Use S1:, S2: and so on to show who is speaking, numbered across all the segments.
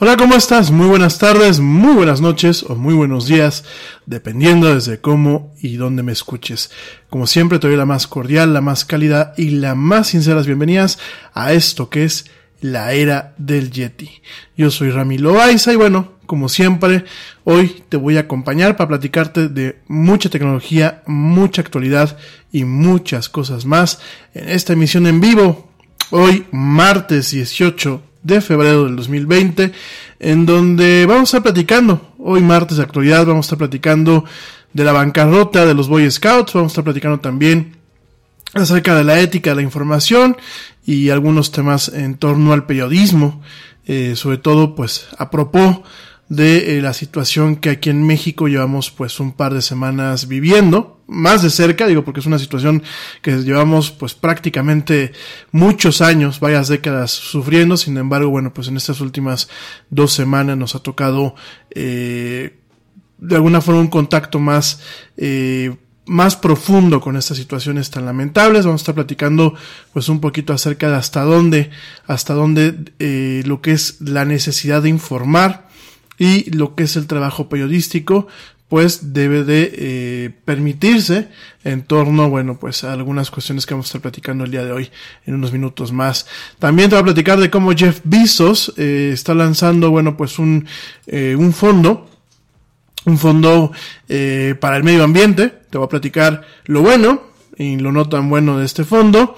S1: Hola, ¿cómo estás? Muy buenas tardes, muy buenas noches o muy buenos días, dependiendo desde cómo y dónde me escuches. Como siempre, te doy la más cordial, la más cálida y la más sinceras bienvenidas a esto que es la era del Yeti. Yo soy Rami Loaiza y bueno, como siempre, hoy te voy a acompañar para platicarte de mucha tecnología, mucha actualidad y muchas cosas más en esta emisión en vivo. Hoy, martes 18 de febrero del 2020, en donde vamos a estar platicando, hoy martes de actualidad, vamos a estar platicando de la bancarrota de los Boy Scouts, vamos a estar platicando también acerca de la ética de la información y algunos temas en torno al periodismo, eh, sobre todo pues a propósito de eh, la situación que aquí en México llevamos pues un par de semanas viviendo, más de cerca, digo, porque es una situación que llevamos pues prácticamente muchos años, varias décadas sufriendo, sin embargo, bueno, pues en estas últimas dos semanas nos ha tocado eh, de alguna forma un contacto más eh, más profundo con estas situaciones tan lamentables. Vamos a estar platicando pues un poquito acerca de hasta dónde, hasta dónde eh, lo que es la necesidad de informar y lo que es el trabajo periodístico pues debe de eh, permitirse en torno, bueno, pues a algunas cuestiones que vamos a estar platicando el día de hoy en unos minutos más. También te voy a platicar de cómo Jeff Bezos eh, está lanzando, bueno, pues un, eh, un fondo, un fondo para el medio ambiente. Te voy a platicar lo bueno y lo no tan bueno de este fondo.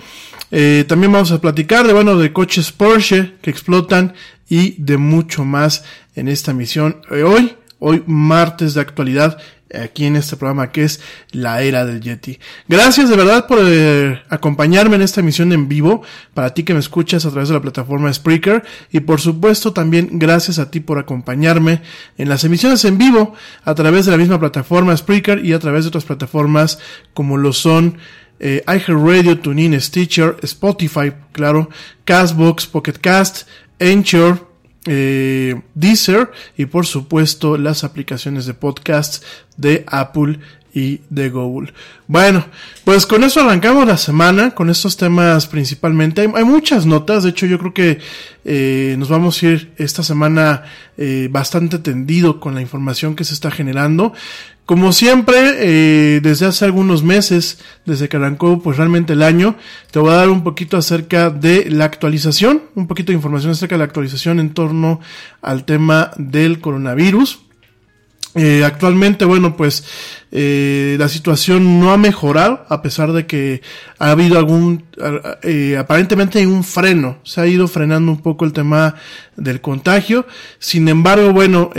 S1: También vamos a platicar de, bueno, de coches Porsche que explotan y de mucho más en esta misión hoy hoy martes de actualidad aquí en este programa que es la era del Yeti. Gracias de verdad por eh, acompañarme en esta emisión en vivo, para ti que me escuchas a través de la plataforma Spreaker y por supuesto también gracias a ti por acompañarme en las emisiones en vivo a través de la misma plataforma Spreaker y a través de otras plataformas como lo son eh, iHeartRadio, TuneIn, Stitcher, Spotify, claro, Castbox, Pocket Cast, Anchor, eh, Deezer y por supuesto las aplicaciones de podcast de Apple y de Google. Bueno, pues con eso arrancamos la semana, con estos temas principalmente. Hay, hay muchas notas, de hecho yo creo que eh, nos vamos a ir esta semana eh, bastante tendido con la información que se está generando. Como siempre, eh, desde hace algunos meses, desde que arrancó pues realmente el año, te voy a dar un poquito acerca de la actualización, un poquito de información acerca de la actualización en torno al tema del coronavirus. Eh, actualmente, bueno, pues eh, la situación no ha mejorado a pesar de que ha habido algún, aparentemente hay un freno, se ha ido frenando un poco el tema del contagio. Sin embargo, bueno,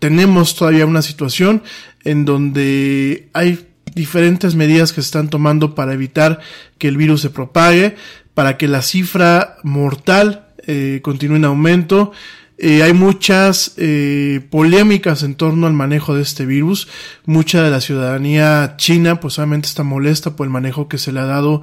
S1: tenemos todavía una situación en donde hay diferentes medidas que se están tomando para evitar que el virus se propague, para que la cifra mortal eh, continúe en aumento. Eh, hay muchas eh, polémicas en torno al manejo de este virus. Mucha de la ciudadanía china, pues obviamente está molesta por el manejo que se le ha dado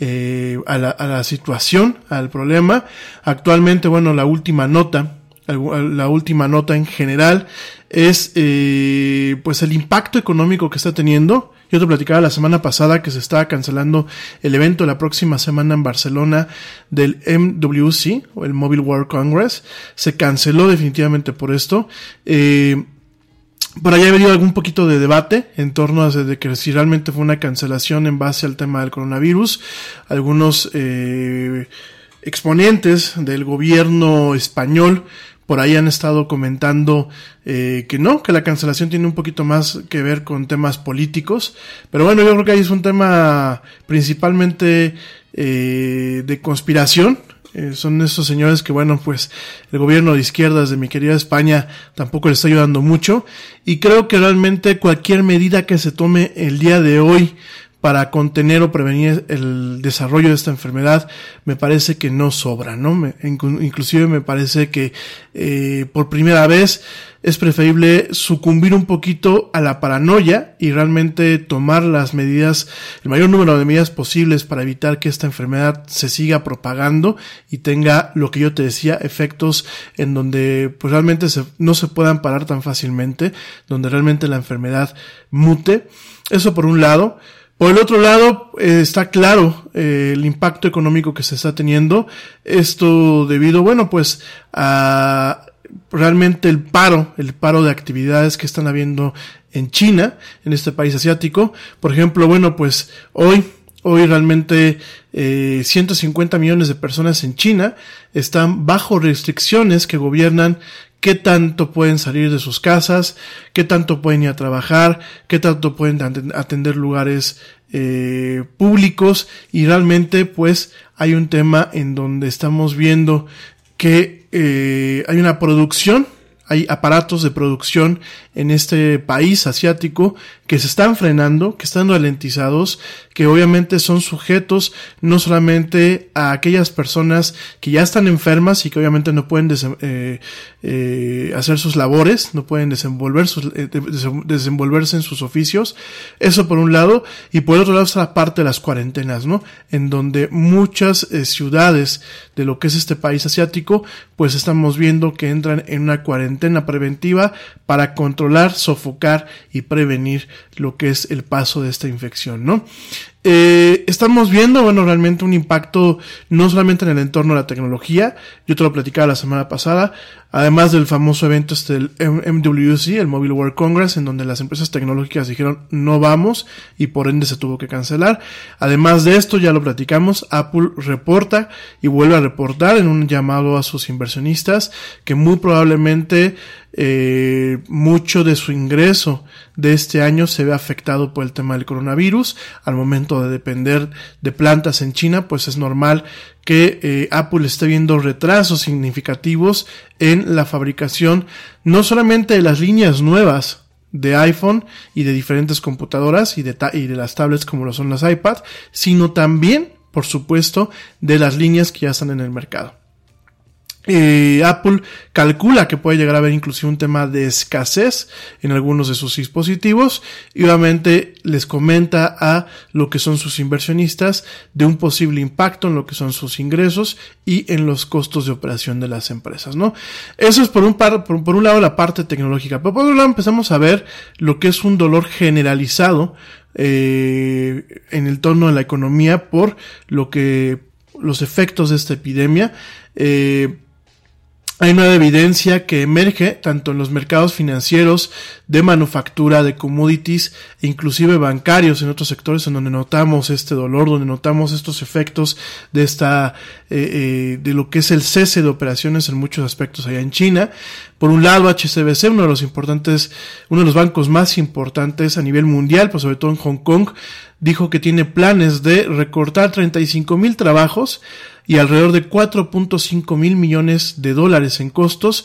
S1: eh, a, la, a la situación, al problema. Actualmente, bueno, la última nota la última nota en general es eh, pues el impacto económico que está teniendo. Yo te platicaba la semana pasada que se estaba cancelando el evento la próxima semana en Barcelona del MWC o el Mobile World Congress. Se canceló definitivamente por esto. Eh, por allá ha habido algún poquito de debate en torno a que si realmente fue una cancelación en base al tema del coronavirus. Algunos eh, exponentes del gobierno español por ahí han estado comentando eh, que no, que la cancelación tiene un poquito más que ver con temas políticos. Pero bueno, yo creo que ahí es un tema principalmente eh, de conspiración. Eh, son esos señores que, bueno, pues el gobierno de izquierdas de mi querida España tampoco le está ayudando mucho. Y creo que realmente cualquier medida que se tome el día de hoy para contener o prevenir el desarrollo de esta enfermedad me parece que no sobra, ¿no? Me, inclusive me parece que eh, por primera vez es preferible sucumbir un poquito a la paranoia y realmente tomar las medidas, el mayor número de medidas posibles para evitar que esta enfermedad se siga propagando y tenga lo que yo te decía, efectos en donde pues realmente se, no se puedan parar tan fácilmente, donde realmente la enfermedad mute. Eso por un lado. Por el otro lado, eh, está claro eh, el impacto económico que se está teniendo. Esto debido, bueno, pues a realmente el paro, el paro de actividades que están habiendo en China, en este país asiático. Por ejemplo, bueno, pues hoy, hoy realmente eh, 150 millones de personas en China están bajo restricciones que gobiernan qué tanto pueden salir de sus casas, qué tanto pueden ir a trabajar, qué tanto pueden atender lugares eh, públicos y realmente pues hay un tema en donde estamos viendo que eh, hay una producción hay aparatos de producción en este país asiático que se están frenando, que están ralentizados, que obviamente son sujetos no solamente a aquellas personas que ya están enfermas y que obviamente no pueden eh, eh, hacer sus labores, no pueden eh, desenvolverse en sus oficios. Eso por un lado. Y por otro lado está la parte de las cuarentenas, ¿no? En donde muchas ciudades de lo que es este país asiático, pues estamos viendo que entran en una cuarentena cuarentena preventiva para controlar, sofocar y prevenir lo que es el paso de esta infección, ¿no? Eh, estamos viendo, bueno, realmente un impacto no solamente en el entorno de la tecnología, yo te lo platicaba la semana pasada, además del famoso evento este del MWC, el Mobile World Congress, en donde las empresas tecnológicas dijeron no vamos y por ende se tuvo que cancelar. Además de esto, ya lo platicamos, Apple reporta y vuelve a reportar en un llamado a sus inversionistas que muy probablemente eh, mucho de su ingreso de este año se ve afectado por el tema del coronavirus. Al momento de depender de plantas en China, pues es normal que eh, Apple esté viendo retrasos significativos en la fabricación no solamente de las líneas nuevas de iPhone y de diferentes computadoras y de, y de las tablets como lo son las iPad, sino también, por supuesto, de las líneas que ya están en el mercado. Eh, Apple calcula que puede llegar a haber inclusive un tema de escasez en algunos de sus dispositivos y obviamente les comenta a lo que son sus inversionistas de un posible impacto en lo que son sus ingresos y en los costos de operación de las empresas, ¿no? Eso es por un, par, por, un lado la parte tecnológica, pero por otro lado empezamos a ver lo que es un dolor generalizado eh, en el tono de la economía por lo que los efectos de esta epidemia eh, hay una evidencia que emerge tanto en los mercados financieros, de manufactura, de commodities e inclusive bancarios en otros sectores en donde notamos este dolor, donde notamos estos efectos de esta, eh, eh, de lo que es el cese de operaciones en muchos aspectos allá en China. Por un lado, HCBC, uno de los importantes, uno de los bancos más importantes a nivel mundial, pues sobre todo en Hong Kong, dijo que tiene planes de recortar 35 mil trabajos y alrededor de 4.5 mil millones de dólares en costos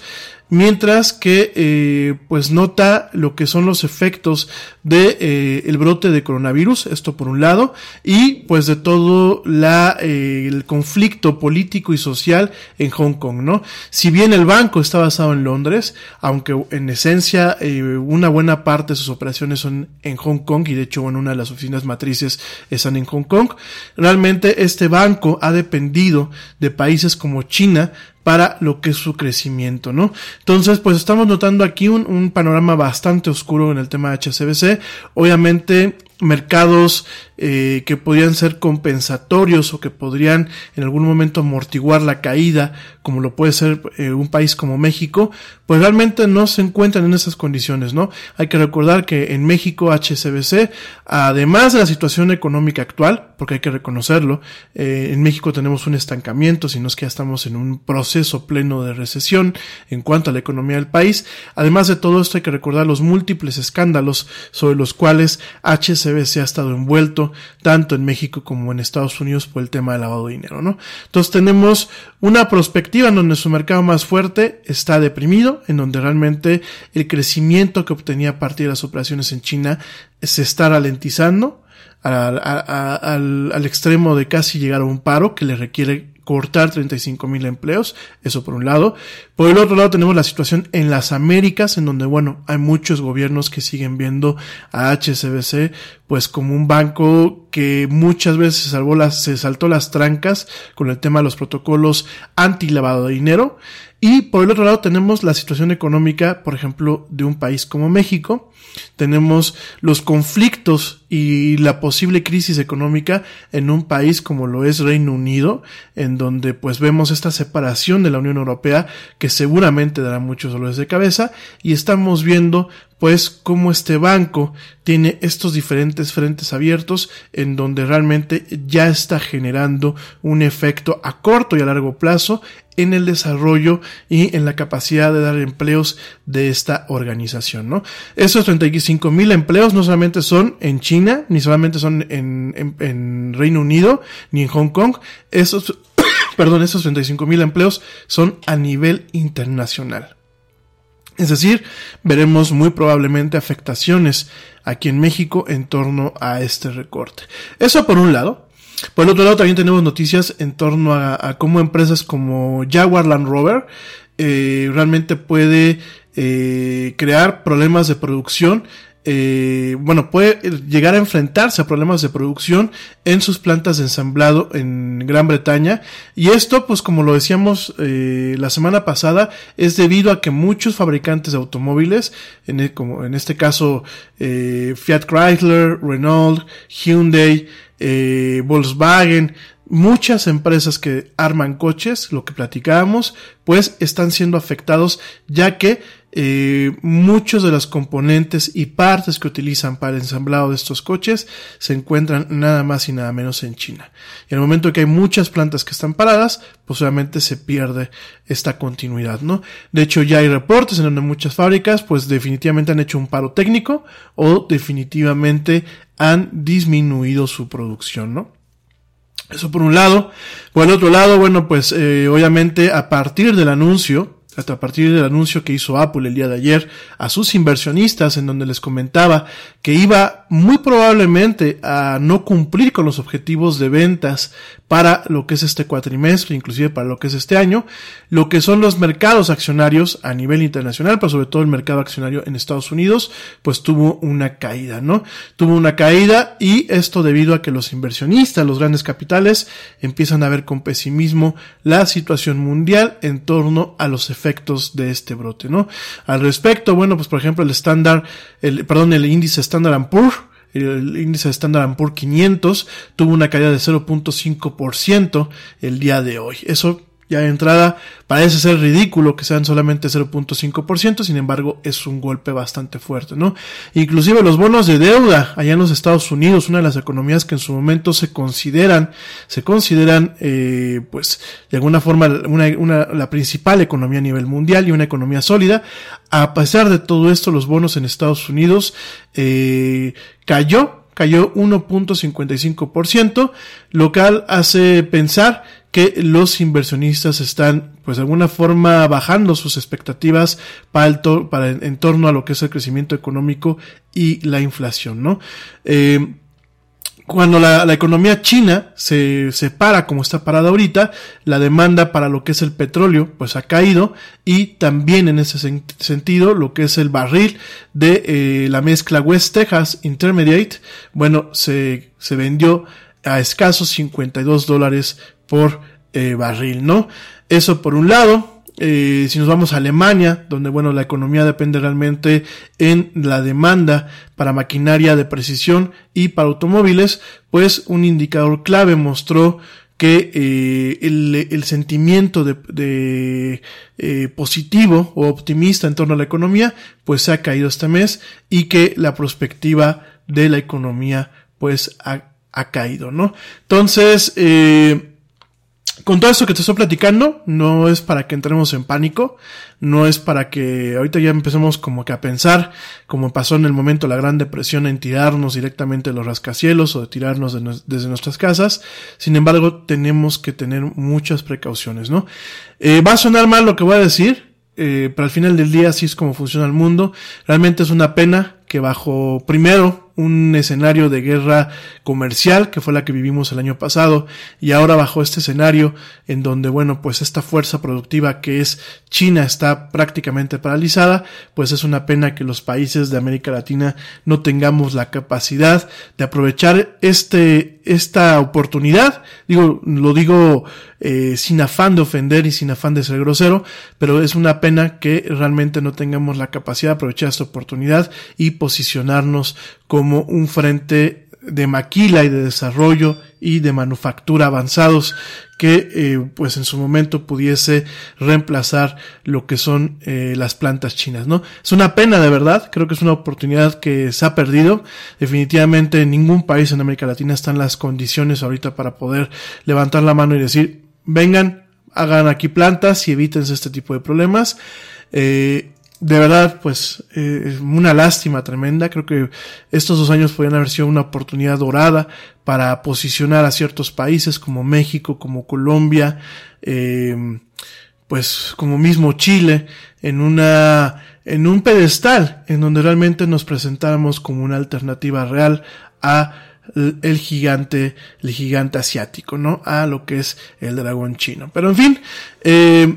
S1: mientras que eh, pues nota lo que son los efectos de eh, el brote de coronavirus esto por un lado y pues de todo la eh, el conflicto político y social en Hong Kong no si bien el banco está basado en Londres aunque en esencia una buena parte de sus operaciones son en Hong Kong y de hecho en una de las oficinas matrices están en Hong Kong realmente este banco ha dependido de países como China para lo que es su crecimiento, ¿no? Entonces, pues estamos notando aquí un, panorama bastante oscuro en el tema de HCBC. Obviamente, mercados eh, que podrían ser compensatorios o que podrían en algún momento amortiguar la caída, como lo puede ser eh, un país como México, pues realmente no se encuentran en esas condiciones, ¿no? Hay que recordar que en México HCBC, además de la situación económica actual, porque hay que reconocerlo, eh, en México tenemos un estancamiento, sino es que ya estamos en un proceso pleno de recesión en cuanto a la economía del país. Además de todo esto hay que recordar los múltiples escándalos sobre los cuales HCBC ha estado envuelto tanto en México como en Estados Unidos por el tema del lavado de dinero, ¿no? Entonces tenemos una perspectiva en donde su mercado más fuerte está deprimido, en donde realmente el crecimiento que obtenía a partir de las operaciones en China se está ralentizando al, extremo de casi llegar a un paro que le requiere cortar 35 mil empleos, eso por un lado. Por el otro lado tenemos la situación en las Américas, en donde, bueno, hay muchos gobiernos que siguen viendo a HSBC pues como un banco que muchas veces se salvó las, se saltó las trancas con el tema de los protocolos anti lavado de dinero. Y por el otro lado tenemos la situación económica, por ejemplo, de un país como México, tenemos los conflictos y la posible crisis económica en un país como lo es Reino Unido, en donde pues vemos esta separación de la Unión Europea que seguramente dará muchos dolores de cabeza. Y estamos viendo pues cómo este banco tiene estos diferentes frentes abiertos en donde realmente ya está generando un efecto a corto y a largo plazo en el desarrollo y en la capacidad de dar empleos de esta organización, ¿no? Esos 35 mil empleos no solamente son en China, ni solamente son en, en, Reino Unido, ni en Hong Kong, esos, perdón, esos 35 mil empleos son a nivel internacional. Es decir, veremos muy probablemente afectaciones aquí en México en torno a este recorte. Eso por un lado. Por el otro lado también tenemos noticias en torno a, cómo empresas como Jaguar Land Rover eh, realmente puede eh, crear problemas de producción eh, bueno, puede llegar a enfrentarse a problemas de producción en sus plantas de ensamblado en Gran Bretaña. Y esto, pues como lo decíamos la semana pasada, es debido a que muchos fabricantes de automóviles, e, como en este caso Fiat Chrysler, Renault, Hyundai, eh, Volkswagen, muchas empresas que arman coches, lo que platicábamos, pues están siendo afectados ya que eh, muchos de los componentes y partes que utilizan para el ensamblado de estos coches se encuentran nada más y nada menos en China. Y en el momento que hay muchas plantas que están paradas, pues obviamente se pierde esta continuidad, ¿no? De hecho, ya hay reportes en donde muchas fábricas, pues definitivamente han hecho un paro técnico o definitivamente han disminuido su producción, ¿no? Eso por un lado. Por el otro lado, bueno, pues eh, obviamente a partir del anuncio hasta a partir del anuncio que hizo Apple el día de ayer a sus inversionistas en donde les comentaba que iba muy probablemente a no cumplir con los objetivos de ventas para lo que es este cuatrimestre, inclusive para lo que es este año, lo que son los mercados accionarios a nivel internacional, pero sobre todo el mercado accionario en Estados Unidos, pues tuvo una caída, ¿no? Tuvo una caída y esto debido a que los inversionistas, los grandes capitales, empiezan a ver con pesimismo la situación mundial en torno a los efectos de este brote, ¿no? Al respecto, bueno, pues por ejemplo el estándar, el, perdón, el índice Standard Poor's el índice Standard Poor's 500 tuvo una caída de 0.5% el día de hoy. Eso ya de entrada parece ser ridículo que sean solamente 0.5%, sin embargo es un golpe bastante fuerte, ¿no? Inclusive los bonos de deuda allá en los Estados Unidos, una de las economías que en su momento se consideran, se consideran, eh, pues, de alguna forma la principal economía a nivel mundial y una economía sólida, a pesar de todo esto, los bonos en Estados Unidos eh, cayó cayó 1.55%, lo cual hace pensar que los inversionistas están, pues de alguna forma, bajando sus expectativas para, el para en torno a lo que es el crecimiento económico y la inflación, ¿no? Eh, cuando la, la, economía china se separa como está parada ahorita, la demanda para lo que es el petróleo pues ha caído y también en ese sentido lo que es el barril de eh, la mezcla West Texas Intermediate, bueno, se, se vendió a escasos 52 dólares por eh, barril, ¿no? Eso por un lado. Eh, si nos vamos a Alemania, donde bueno, la economía depende realmente en la demanda para maquinaria de precisión y para automóviles, pues un indicador clave mostró que eh, el, sentimiento de, positivo o optimista en torno a la economía, pues se ha caído este mes y que la perspectiva de la economía, pues ha, ha caído, ¿no? Entonces, eh, con todo esto que te estoy platicando, no es para que entremos en pánico, no es para que ahorita ya empecemos como que a pensar, como pasó en el momento la Gran Depresión, en tirarnos directamente de los rascacielos o de tirarnos desde nuestras casas. Sin embargo, tenemos que tener muchas precauciones, ¿no? Eh, va a sonar mal lo que voy a decir, eh, pero al final del día así es como funciona el mundo. Realmente es una pena que bajo primero un escenario de guerra comercial que fue la que vivimos el año pasado y ahora bajo este escenario en donde bueno pues esta fuerza productiva que es China está prácticamente paralizada pues es una pena que los países de América Latina no tengamos la capacidad de aprovechar este esta oportunidad. Digo lo digo eh, sin afán de ofender y sin afán de ser grosero pero es una pena que realmente no tengamos la capacidad de aprovechar esta oportunidad y posicionarnos como un frente de maquila y de desarrollo y de manufactura avanzados que eh, pues en su momento pudiese reemplazar lo que son eh, las plantas chinas no es una pena de verdad. Creo que es una oportunidad que se ha perdido. Definitivamente en ningún país en América Latina están las condiciones ahorita para poder levantar la mano y decir vengan hagan aquí plantas y evítense este tipo de problemas eh, de verdad, pues, eh, una lástima tremenda. Creo que estos dos años podrían haber sido una oportunidad dorada para posicionar a ciertos países como México, como Colombia, eh, pues como mismo Chile, en una, en un pedestal en donde realmente nos presentáramos como una alternativa real a el gigante, el gigante asiático, ¿no? A lo que es el dragón chino. Pero en fin, eh,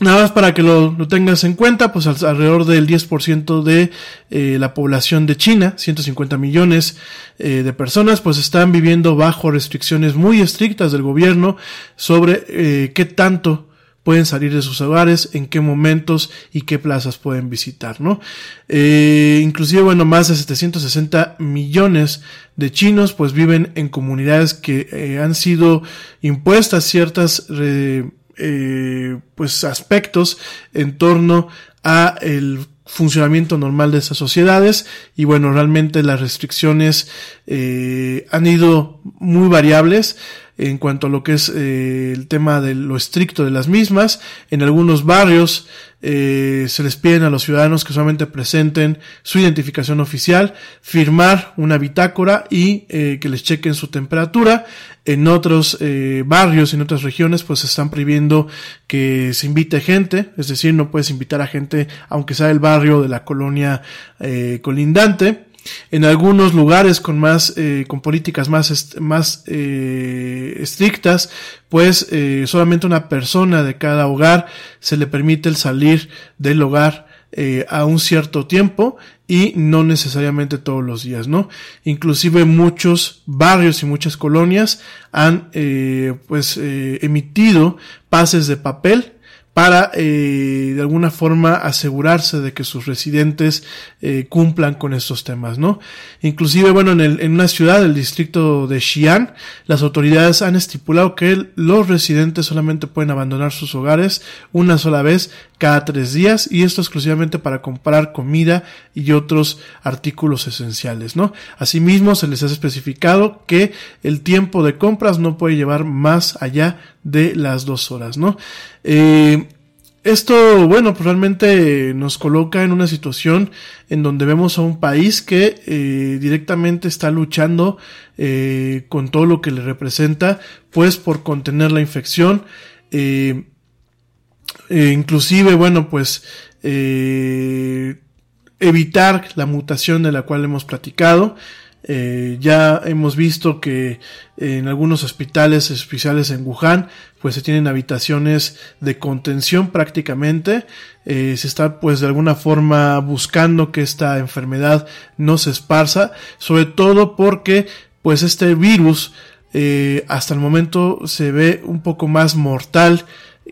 S1: Nada más para que lo, tengas en cuenta, pues al- alrededor del 10% de eh, la población de China, 150 millones eh, de personas, pues están viviendo bajo restricciones muy estrictas del gobierno sobre eh, qué tanto pueden salir de sus hogares, en qué momentos y qué plazas pueden visitar, ¿no? Inclusive, bueno, más de 760 millones de chinos pues viven en comunidades que han sido impuestas ciertas eh, pues aspectos en torno a el funcionamiento normal de esas sociedades. Y bueno realmente las restricciones eh, han ido muy variables en cuanto a lo que es eh, el tema de lo estricto de las mismas en algunos barrios eh, se les piden a los ciudadanos que solamente presenten su identificación oficial, firmar una bitácora y eh, que les chequen su temperatura. En otros eh, barrios, en otras regiones, pues se están prohibiendo que se invite gente, es decir, no puedes invitar a gente, aunque sea del barrio de la colonia colindante. En algunos lugares con más, eh, con políticas más, más eh, estrictas, pues eh, solamente una persona de cada hogar se le permite el salir del hogar eh, a un cierto tiempo y no necesariamente todos los días, ¿no? Inclusive muchos barrios y muchas colonias han eh, pues eh, emitido pases de papel para eh, de alguna forma asegurarse de que sus residentes eh, cumplan con estos temas, ¿no? Inclusive, bueno, en, el, en una ciudad del distrito de Xi'an, las autoridades han estipulado que los residentes solamente pueden abandonar sus hogares una sola vez cada tres días y esto exclusivamente para comprar comida y otros artículos esenciales, ¿no? Asimismo, se les ha especificado que el tiempo de compras no puede llevar más allá de las dos horas, ¿no? Eh, esto, bueno, pues realmente nos coloca en una situación en donde vemos a un país que eh, directamente está luchando eh, con todo lo que le representa, pues por contener la infección. Eh, eh, inclusive, bueno, pues evitar la mutación de la cual hemos platicado. Eh, ya hemos visto que en algunos hospitales especiales en Wuhan, pues se tienen habitaciones de contención prácticamente. Eh, se está pues de alguna forma buscando que esta enfermedad no se esparza, sobre todo porque pues este virus eh, hasta el momento se ve un poco más mortal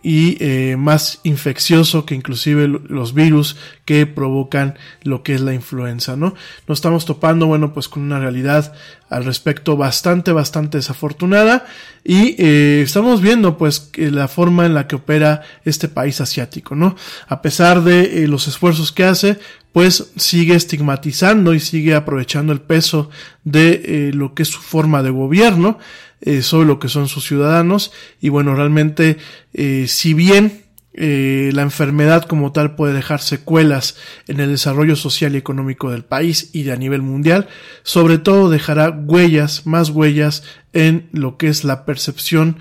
S1: y eh, más infeccioso que inclusive lo- los virus que provocan lo que es la influenza, ¿no? Nos estamos topando, bueno, pues con una realidad al respecto bastante, bastante desafortunada y eh, estamos viendo pues la forma en la que opera este país asiático, ¿no? A pesar de eh, los esfuerzos que hace, pues sigue estigmatizando y sigue aprovechando el peso de eh, lo que es su forma de gobierno eh, sobre lo que son sus ciudadanos y bueno realmente eh, si bien eh, la enfermedad como tal puede dejar secuelas en el desarrollo social y económico del país y de a nivel mundial, sobre todo dejará huellas, más huellas en lo que es la percepción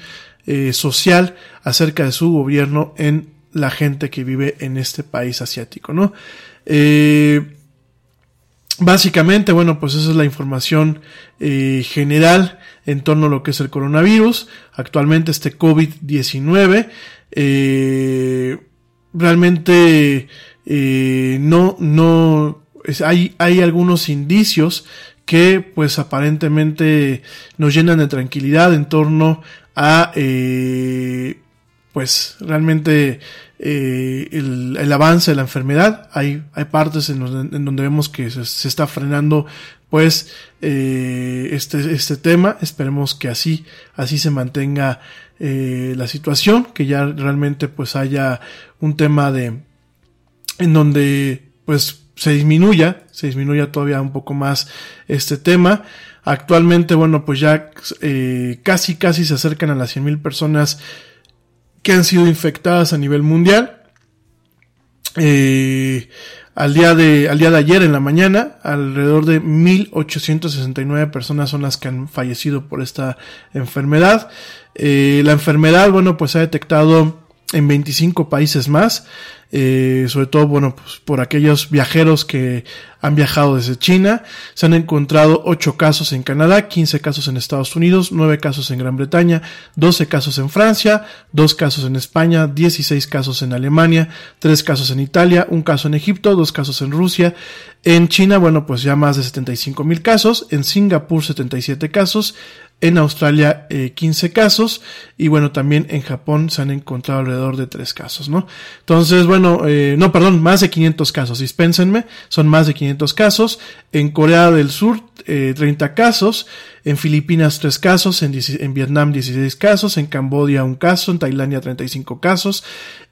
S1: social acerca de su gobierno en la gente que vive en este país asiático, ¿no? Eh, Básicamente, bueno, pues esa es la información eh, general en torno a lo que es el coronavirus. Actualmente este COVID-19 eh, realmente eh, no, no, es- hay, hay algunos indicios que pues aparentemente nos llenan de tranquilidad en torno a eh, pues realmente eh, el, el avance de la enfermedad. Hay, hay partes en donde, en donde vemos que se, está frenando pues eh, este, este tema. Esperemos que así, así se mantenga eh, la situación, que ya realmente pues haya un tema de en donde pues se disminuya, se disminuya todavía un poco más este tema. Actualmente, bueno, pues ya eh, casi casi se acercan a las 100.000 personas que han sido infectadas a nivel mundial. Eh, al día de al día de ayer en la mañana, alrededor de 1869 personas son las que han fallecido por esta enfermedad. Eh, la enfermedad, bueno, pues se ha detectado en 25 países más, eh, sobre todo, bueno, pues por aquellos viajeros que han viajado desde China. Se han encontrado 8 casos en Canadá, 15 casos en Estados Unidos, 9 casos en Gran Bretaña, 12 casos en Francia, 2 casos en España, 16 casos en Alemania, 3 casos en Italia, 1 caso en Egipto, 2 casos en Rusia. En China, bueno, pues ya más de 75 mil casos, en Singapur 77 casos, en Australia eh, 15 casos y bueno, también en Japón se han encontrado alrededor de 3 casos, ¿no? Entonces, bueno, eh, no, perdón, más de 500 casos, dispénsenme, son más de 500 casos. En Corea del Sur, eh, 30 casos. En Filipinas, 3 casos. En, Vietnam, 16 casos. En Cambodia, 1 caso. En Tailandia, 35 casos.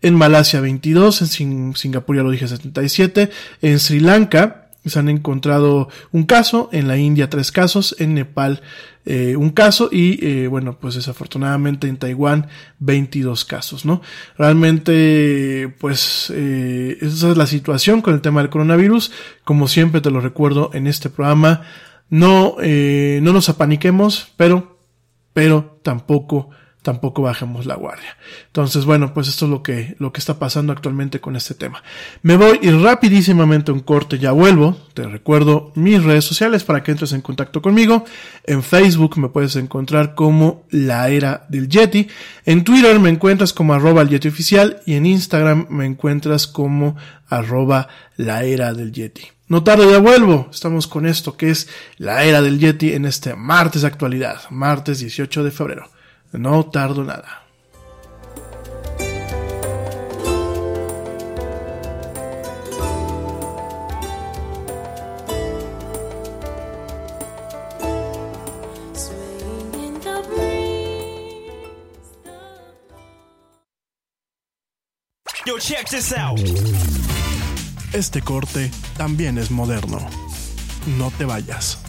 S1: En Malasia, 22. En Sing Singapur, ya lo dije, 77. En Sri Lanka, se han encontrado un caso, en la India tres casos, en Nepal eh, un caso y eh, bueno, pues desafortunadamente en Taiwán 22 casos, ¿no? Realmente, pues eh, esa es la situación con el tema del coronavirus. Como siempre te lo recuerdo en este programa, no, eh, no nos apaniquemos, pero, pero tampoco tampoco bajemos la guardia. Entonces, bueno, pues esto es lo que, lo que está pasando actualmente con este tema. Me voy y rapidísimamente un corte, ya vuelvo. Te recuerdo mis redes sociales para que entres en contacto conmigo. En Facebook me puedes encontrar como la era del Yeti. En Twitter me encuentras como arroba el Yeti oficial y en Instagram me encuentras como arroba la era del Yeti. No tarde, ya vuelvo. Estamos con esto que es la era del Yeti en este martes de actualidad, martes 18 de febrero. No tardo nada.
S2: Yo, check this out.
S1: Este corte también es moderno. No te vayas.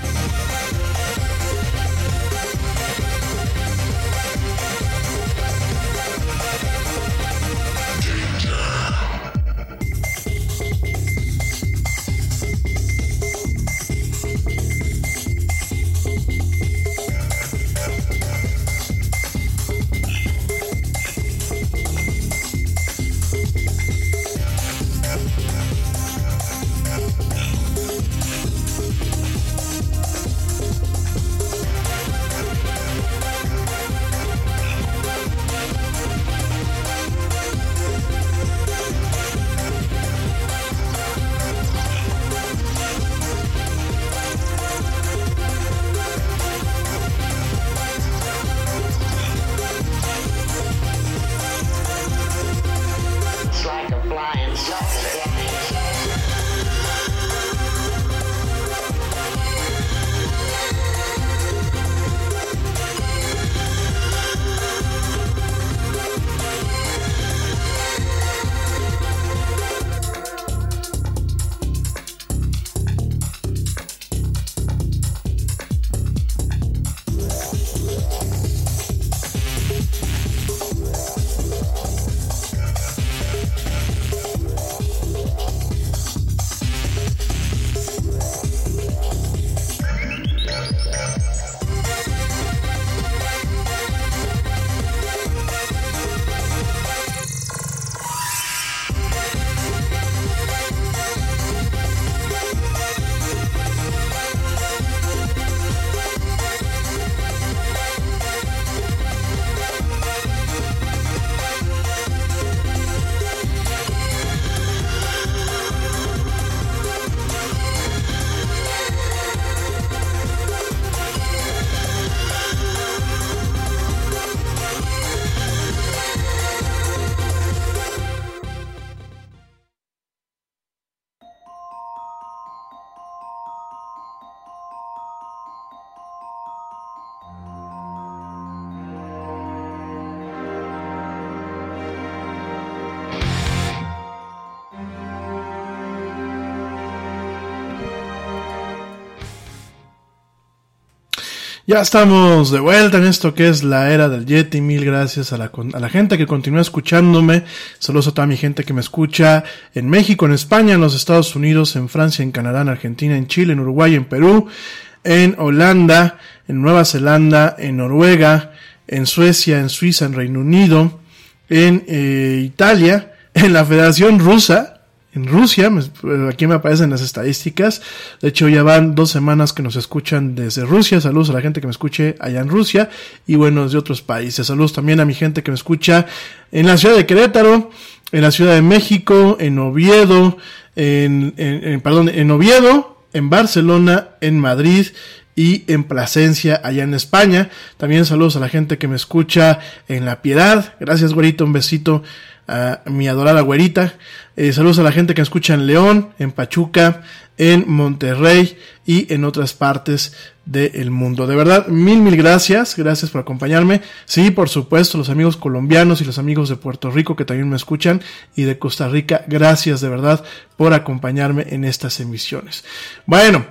S1: Ya estamos de vuelta en esto que es la era del Yeti. Mil gracias a la, gente que continúa escuchándome. Saludos a toda mi gente que me escucha en México, en España, en los Estados Unidos, en Francia, en Canadá, en Argentina, en Chile, en Uruguay, en Perú, en Holanda, en Nueva Zelanda, en Noruega, en Suecia, en Suiza, en Reino Unido, en eh, Italia, en la Federación Rusa, en Rusia, me- aquí me aparecen las estadísticas. De hecho, ya van dos semanas que nos escuchan desde Rusia. Saludos a la gente que me escuche allá en Rusia y bueno, de otros países. Saludos también a mi gente que me escucha en la ciudad de Querétaro, en la ciudad de México, en Oviedo, en, en- en- perdón, en Oviedo, en Barcelona, en Madrid y en Plasencia, allá en España. También saludos a la gente que me escucha en La Piedad. Gracias, güerito. Un besito a mi adorada güerita. Eh, saludos a la gente que escucha en León, en Pachuca, en Monterrey y en otras partes del mundo. De verdad, mil, mil gracias. Gracias por acompañarme. Sí, por supuesto, los amigos colombianos y los amigos de Puerto Rico que también me escuchan y de Costa Rica. Gracias de verdad por acompañarme en estas emisiones. Bueno.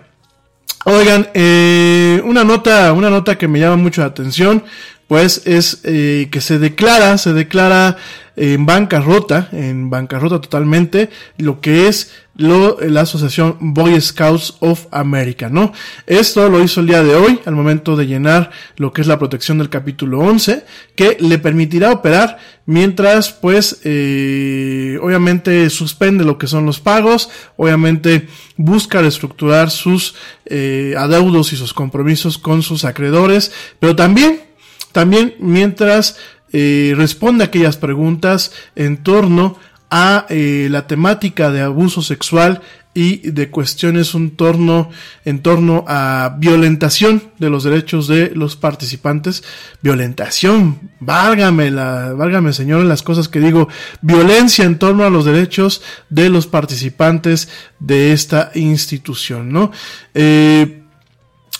S1: Oigan, eh, una nota, una nota que me llama mucho la atención, pues es eh, que se declara, se declara en bancarrota, en bancarrota totalmente, lo que es lo, la asociación Boy Scouts of America, ¿no? Esto lo hizo el día de hoy, al momento de llenar lo que es la protección del capítulo 11, que le permitirá operar mientras, pues, eh, obviamente suspende lo que son los pagos, obviamente busca reestructurar sus eh, adeudos y sus compromisos con sus acreedores, pero también, también mientras eh, responde aquellas preguntas en torno a eh, la temática de abuso sexual y de cuestiones en torno, en torno a violentación de los derechos de los participantes. Violentación, válgame, la, válgame señor, las cosas que digo, violencia en torno a los derechos de los participantes de esta institución, ¿no? Eh,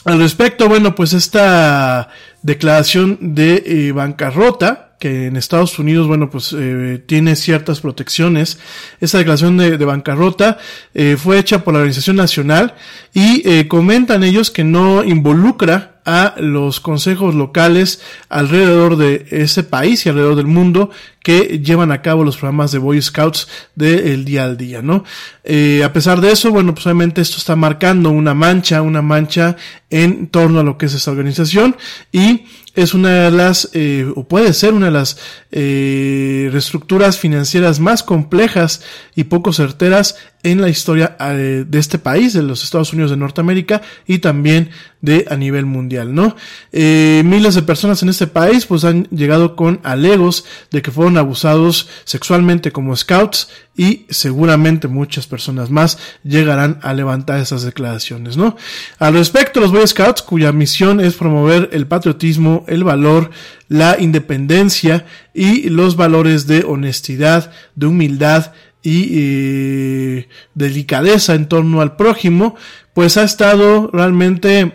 S1: al respecto, bueno, pues esta declaración de eh, bancarrota, que en Estados Unidos, bueno, pues eh, tiene ciertas protecciones. Esta declaración de, de bancarrota eh, fue hecha por la Organización Nacional y eh, comentan ellos que no involucra a los consejos locales alrededor de ese país y alrededor del mundo que llevan a cabo los programas de Boy Scouts del día al día, ¿no? Eh, a pesar de eso, bueno, pues obviamente esto está marcando una mancha, una mancha en torno a lo que es esta organización y es una de las, eh, o puede ser una de las eh, reestructuras financieras más complejas y poco certeras en la historia eh, de este país, de los Estados Unidos de Norteamérica y también de a nivel mundial, ¿no? Eh, miles de personas en este país pues han llegado con alegos de que fueron abusados sexualmente como scouts y seguramente muchas personas más llegarán a levantar esas declaraciones, ¿no? Al respecto, los Boy Scouts, cuya misión es promover el patriotismo, el valor, la independencia y los valores de honestidad, de humildad y eh, delicadeza en torno al prójimo, pues ha estado realmente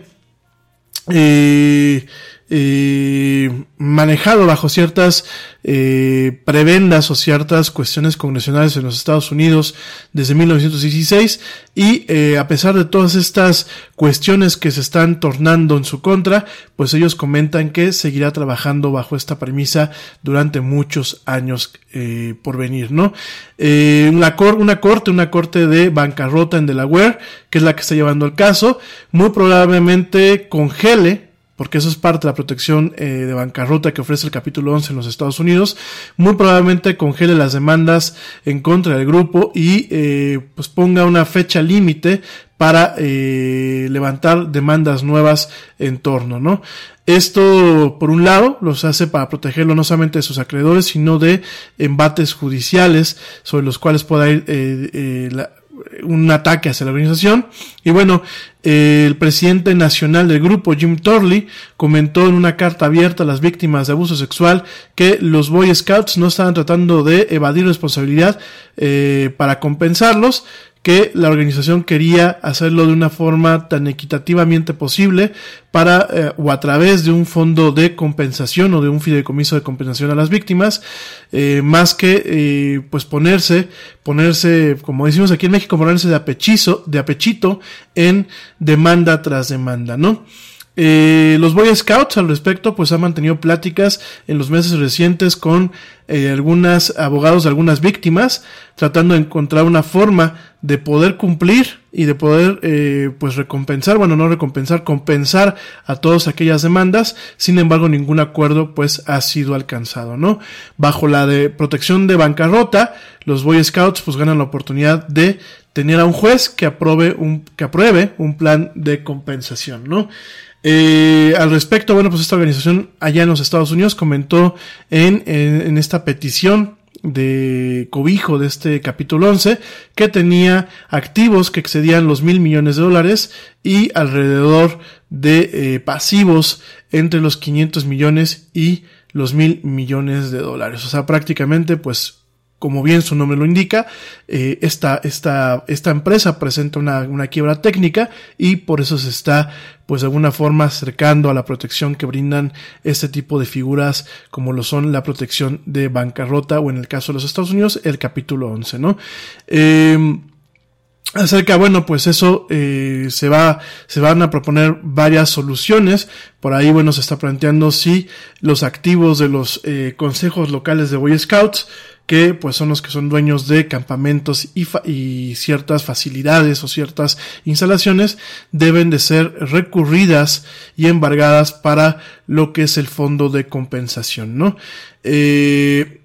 S1: eh, eh, manejado bajo ciertas eh, prebendas o ciertas cuestiones congresionales en los Estados Unidos desde 1916 y eh, a pesar de todas estas cuestiones que se están tornando en su contra, pues ellos comentan que seguirá trabajando bajo esta premisa durante muchos años eh, por venir, ¿no? Eh, una, cor una corte, una corte de bancarrota en Delaware, que es la que está llevando el caso, muy probablemente congele porque eso es parte de la protección eh, de bancarrota que ofrece el capítulo 11 en los Estados Unidos, muy probablemente congele las demandas en contra del grupo y eh, pues ponga una fecha límite para eh, levantar demandas nuevas en torno, ¿no? Esto, por un lado, los hace para protegerlo no solamente de sus acreedores, sino de embates judiciales sobre los cuales pueda ir eh, un ataque hacia la organización. Y bueno, el presidente nacional del grupo, Jim Torley, comentó en una carta abierta a las víctimas de abuso sexual que los Boy Scouts no estaban tratando de evadir responsabilidad eh, para compensarlos, que la organización quería hacerlo de una forma tan equitativamente posible para eh, o a través de un fondo de compensación o de un fideicomiso de compensación a las víctimas eh, más que eh, pues ponerse ponerse como decimos aquí en México ponerse de apechizo de apechito en demanda tras demanda no eh, los Boy Scouts al respecto pues han mantenido pláticas en los meses recientes con eh, algunas abogados de algunas víctimas tratando de encontrar una forma de poder cumplir y de poder eh, pues recompensar bueno no recompensar compensar a todas aquellas demandas. Sin embargo ningún acuerdo pues ha sido alcanzado no bajo la de protección de bancarrota los Boy Scouts pues ganan la oportunidad de tener a un juez que apruebe un que apruebe un plan de compensación no eh, al respecto, bueno, pues esta organización allá en los Estados Unidos comentó en, en, en, esta petición de cobijo de este capítulo 11 que tenía activos que excedían los mil millones de dólares y alrededor de eh, pasivos entre los 500 millones y los mil millones de dólares. O sea, prácticamente pues como bien su nombre lo indica, eh, esta, esta, esta empresa presenta una, una, quiebra técnica y por eso se está, pues de alguna forma, acercando a la protección que brindan este tipo de figuras como lo son la protección de bancarrota o en el caso de los Estados Unidos, el capítulo 11, ¿no? Eh, acerca bueno pues eso eh, se va se van a proponer varias soluciones por ahí bueno se está planteando si los activos de los eh, consejos locales de Boy Scouts que pues son los que son dueños de campamentos y, ciertas facilidades o ciertas instalaciones deben de ser recurridas y embargadas para lo que es el fondo de compensación, ¿no? Eh,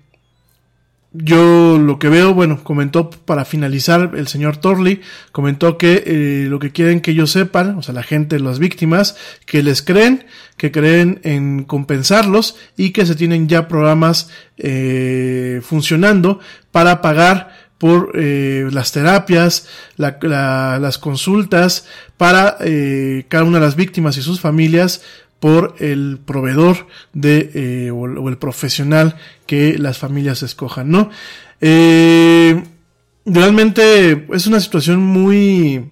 S1: yo lo que veo, bueno, comentó para finalizar el señor Torley, comentó que eh, lo que quieren que ellos sepan, o sea, la gente, las víctimas, que les creen, que creen en compensarlos y que se tienen ya programas eh, funcionando para pagar por eh, las terapias, la, la, las consultas para eh, cada una de las víctimas y sus familias por el proveedor de eh, o, el profesional que las familias escojan, ¿no? Eh, realmente es una situación muy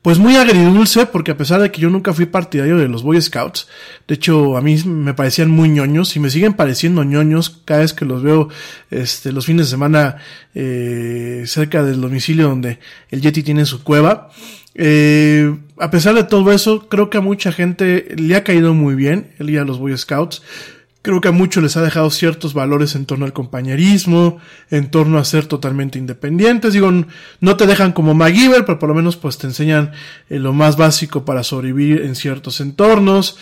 S1: pues muy agridulce, porque a pesar de que yo nunca fui partidario de los Boy Scouts, de hecho a mí me parecían muy ñoños y me siguen pareciendo ñoños cada vez que los veo este, los fines de semana eh, cerca del domicilio donde el Yeti tiene su cueva. Eh, a pesar de todo eso, creo que a mucha gente le ha caído muy bien el día de los Boy Scouts. Creo que a muchos les ha dejado ciertos valores en torno al compañerismo, en torno a ser totalmente independientes. Digo, no te dejan como MacGyver, pero por lo menos pues te enseñan eh, lo más básico para sobrevivir en ciertos entornos.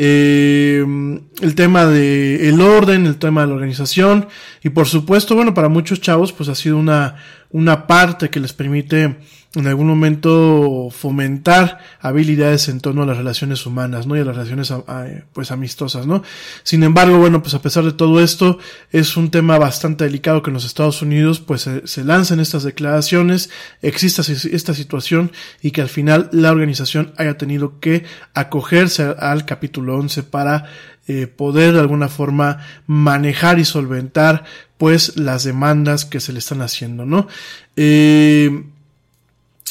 S1: Eh, el tema de el orden, el tema de la organización y por supuesto, bueno, para muchos chavos pues ha sido una una parte que les permite en algún momento fomentar habilidades en torno a las relaciones humanas, ¿no? Y a las relaciones, pues, amistosas, ¿no? Sin embargo, bueno, pues a pesar de todo esto, es un tema bastante delicado que en los Estados Unidos, pues, se, se estas declaraciones, exista esta situación y que al final la organización haya tenido que acogerse al capítulo 11 para eh, poder de alguna forma manejar y solventar pues las demandas que se le están haciendo, ¿no? Eh,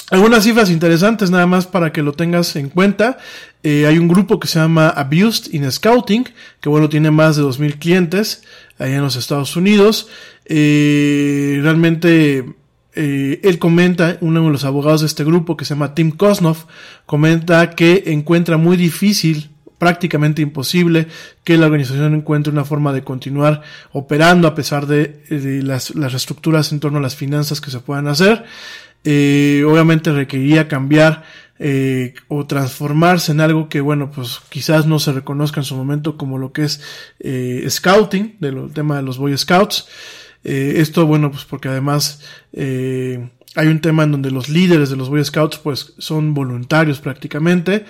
S1: algunas cifras interesantes nada más para que lo tengas en cuenta. Eh, hay un grupo que se llama Abused in Scouting, que bueno, tiene más de 2.000 clientes allá en los Estados Unidos. Realmente él comenta, uno de los abogados de este grupo que se llama Tim Kosnoff, comenta que encuentra muy difícil prácticamente imposible que la organización encuentre una forma de continuar operando a pesar de, las, las, reestructuras en torno a las finanzas que se puedan hacer. Eh, obviamente requeriría cambiar eh, o transformarse en algo que, bueno, pues quizás no se reconozca en su momento como lo que es eh, scouting, del tema de los Boy Scouts. Eh, esto, bueno, pues porque además eh, hay un tema en donde los líderes de los Boy Scouts, pues son voluntarios prácticamente.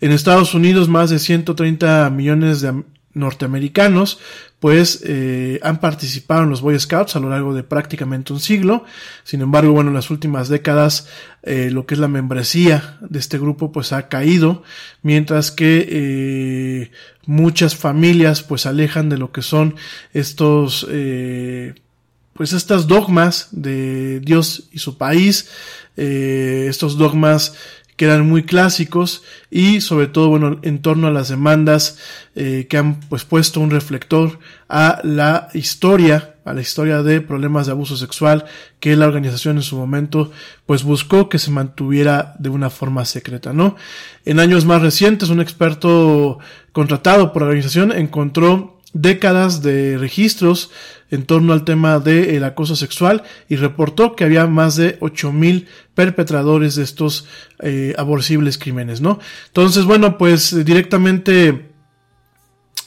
S1: En Estados Unidos, más de 130 millones de norteamericanos, pues eh, han participado en los Boy Scouts a lo largo de prácticamente un siglo. Sin embargo, bueno, en las últimas décadas eh, lo que es la membresía de este grupo pues ha caído, mientras que eh, muchas familias pues alejan de lo que son estos eh, pues estas dogmas de Dios y su país, eh, estos dogmas que eran muy clásicos y sobre todo bueno en torno a las demandas eh, que han pues puesto un reflector a la historia a la historia de problemas de abuso sexual que la organización en su momento pues buscó que se mantuviera de una forma secreta no en años más recientes un experto contratado por la organización encontró décadas de registros en torno al tema del acoso sexual y reportó que había más de 8000 perpetradores de estos eh, aborcibles crímenes, ¿no? Entonces, bueno, pues directamente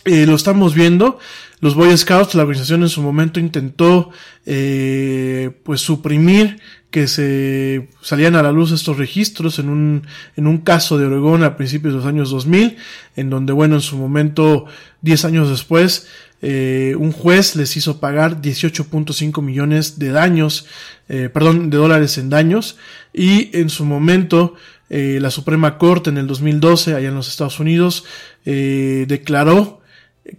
S1: eh, lo estamos viendo. Los Boy Scouts, la organización en su momento intentó eh, pues suprimir que se salían a la luz estos registros en un, en un caso de Oregón a principios de los años 2000, en donde, bueno, en su momento, 10 años después, eh, un juez les hizo pagar 18.5 millones de daños, eh, perdón, de dólares en daños, y en su momento, eh, la Suprema Corte en el 2012, allá en los Estados Unidos, declaró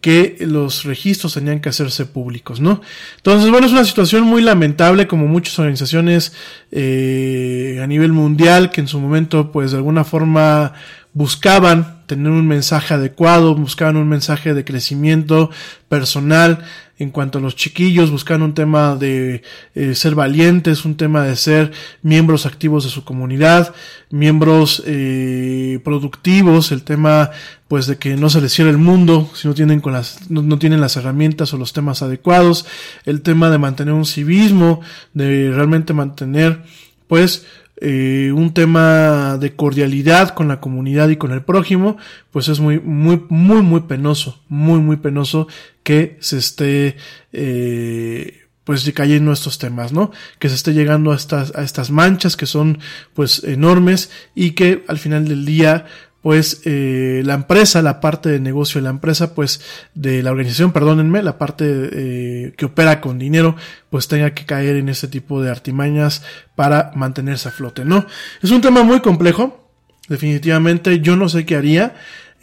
S1: que los registros tenían que hacerse públicos, ¿no? Entonces, bueno, es una situación muy lamentable como muchas organizaciones a nivel mundial que en su momento, pues de alguna forma buscaban tener un mensaje adecuado, buscaban un mensaje de crecimiento personal en cuanto a los chiquillos, buscaban un tema de eh, ser valientes, un tema de ser miembros activos de su comunidad, miembros eh, productivos, el tema pues de que no se les cierre el mundo si no tienen con las no, no tienen las herramientas o los temas adecuados, el tema de mantener un civismo, de realmente mantener pues eh, un tema de cordialidad con la comunidad y con el prójimo, pues es muy, muy, muy, muy penoso, muy, muy penoso que se esté, eh, pues cayendo estos temas, ¿no? Que se esté llegando a estas, a estas manchas que son, pues, enormes y que al final del día, pues eh, la empresa, la parte de negocio de la empresa, pues de la organización, perdónenme, la parte eh, que opera con dinero, pues tenga que caer en ese tipo de artimañas para mantenerse a flote, ¿no? Es un tema muy complejo, definitivamente, yo no sé qué haría.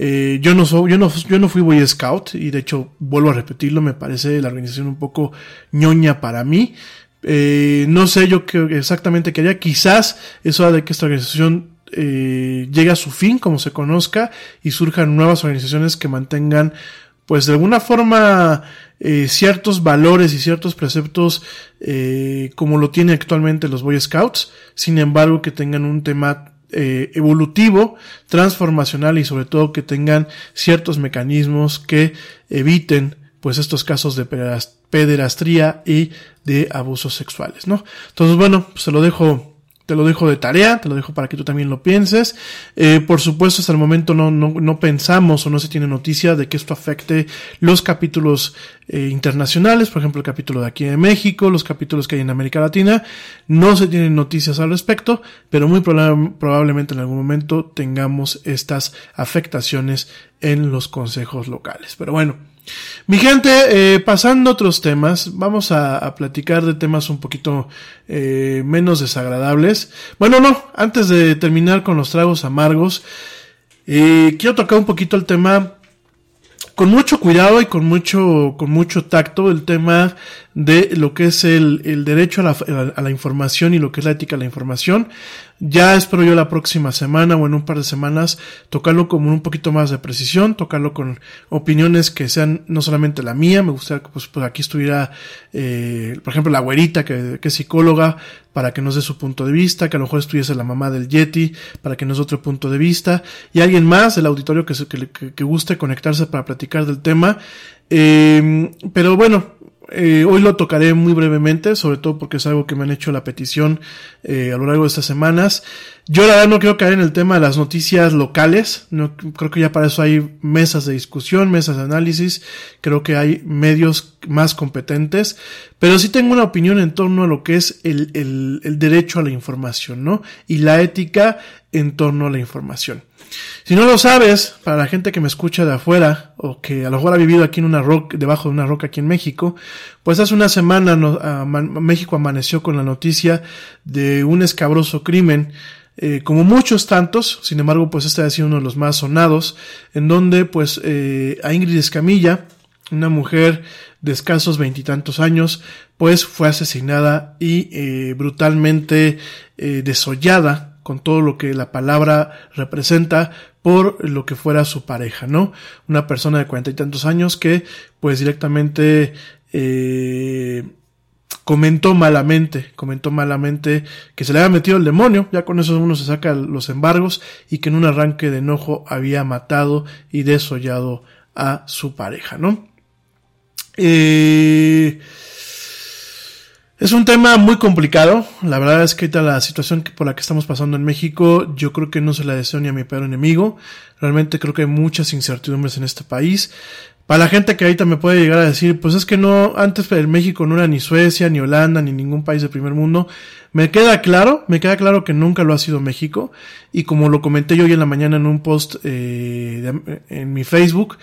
S1: Eh, yo no soy, yo no, yo no fui Boy Scout y de hecho vuelvo a repetirlo, me parece la organización un poco ñoña para mí. Eh, no sé yo qué exactamente qué haría. Quizás eso de que esta organización eh, a su fin, como se conozca, y surjan nuevas organizaciones que mantengan, pues de alguna forma, eh, ciertos valores y ciertos preceptos eh, como lo tiene actualmente los Boy Scouts, sin embargo que tengan un tema eh, evolutivo, transformacional y sobre todo que tengan ciertos mecanismos que eviten pues estos casos de pederastría y de abusos sexuales, ¿no? Entonces, bueno, se lo dejo te lo dejo de tarea, te lo dejo para que tú también lo pienses. Eh, por supuesto, hasta el momento no, no, no, pensamos o no se tiene noticia de que esto afecte los capítulos eh, internacionales, por ejemplo, el capítulo de aquí de México, los capítulos que hay en América Latina. No se tienen noticias al respecto, pero muy probablemente en algún momento tengamos estas afectaciones en los consejos locales. Pero bueno, mi gente, eh, pasando a otros temas, vamos a, platicar de temas un poquito eh, menos desagradables. Bueno, no, antes de terminar con los tragos amargos, eh, quiero tocar un poquito el tema con mucho cuidado y con mucho, con mucho tacto, el tema de lo que es el, el derecho a la, a la, información y lo que es la ética de la información. Ya espero yo la próxima semana o en un par de semanas tocarlo con un poquito más de precisión, tocarlo con opiniones que sean no solamente la mía, me gustaría que pues, pues aquí estuviera, eh, por ejemplo, la güerita que, que, es psicóloga para que nos dé su punto de vista, que a lo mejor estuviese la mamá del Yeti para que nos dé otro punto de vista y alguien más del auditorio que, que, que guste conectarse para platicar del tema. Eh, pero bueno, eh, hoy lo tocaré muy brevemente, sobre todo porque es algo que me han hecho la petición eh, a lo largo de estas semanas. Yo la verdad no quiero caer en el tema de las noticias locales, no, creo que ya para eso hay mesas de discusión, mesas de análisis, creo que hay medios más competentes, pero sí tengo una opinión en torno a lo que es el, el, el derecho a la información, ¿no? Y la ética en torno a la información. Si no lo sabes, para la gente que me escucha de afuera, o que a lo mejor ha vivido aquí en una roca, debajo de una roca aquí en México, pues hace una semana México amaneció con la noticia de un escabroso crimen, eh, como muchos tantos, sin embargo, pues este ha sido uno de los más sonados, en donde pues eh, a Ingrid Escamilla, una mujer de escasos veintitantos años, pues fue asesinada y eh, brutalmente desollada con todo lo que la palabra representa por lo que fuera su pareja, ¿no? Una persona de cuarenta y tantos años que pues directamente eh, comentó malamente, comentó malamente que se le había metido el demonio, ya con eso uno se saca los embargos y que en un arranque de enojo había matado y desollado a su pareja, ¿no? Eh, es un tema muy complicado. La verdad es que la situación por la que estamos pasando en México, yo creo que no se la deseo ni a mi peor enemigo. Realmente creo que hay muchas incertidumbres en este país. Para la gente que ahorita me puede llegar a decir, pues es que no, antes el México no era ni Suecia, ni Holanda, ni ningún país del primer mundo. Me queda claro, me queda claro que nunca lo ha sido México. Y como lo comenté yo hoy en la mañana en un post eh, en mi Facebook,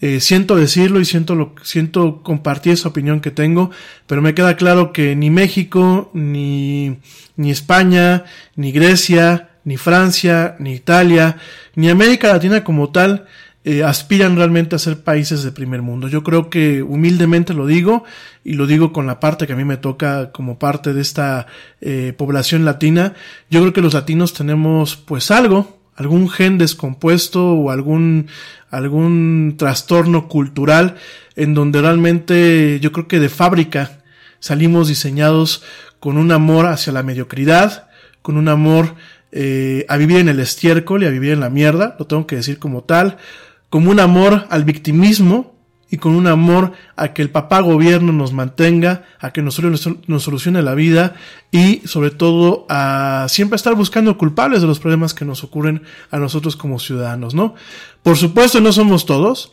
S1: eh, siento decirlo y siento lo, siento compartir esa opinión que tengo, pero me queda claro que ni México, ni, ni España, ni Grecia, ni Francia, ni Italia, ni América Latina como tal, eh, aspiran realmente a ser países de primer mundo. Yo creo que humildemente lo digo y lo digo con la parte que a mí me toca como parte de esta eh, población latina. Yo creo que los latinos tenemos pues algo, algún gen descompuesto o algún, algún trastorno cultural en donde realmente yo creo que de fábrica salimos diseñados con un amor hacia la mediocridad, con un amor eh, a vivir en el estiércol y a vivir en la mierda, lo tengo que decir como tal, como un amor al victimismo, y con un amor a que el papá gobierno nos mantenga, a que nos, solucione la vida y sobre todo a siempre estar buscando culpables de los problemas que nos ocurren a nosotros como ciudadanos, ¿no? Por supuesto no somos todos,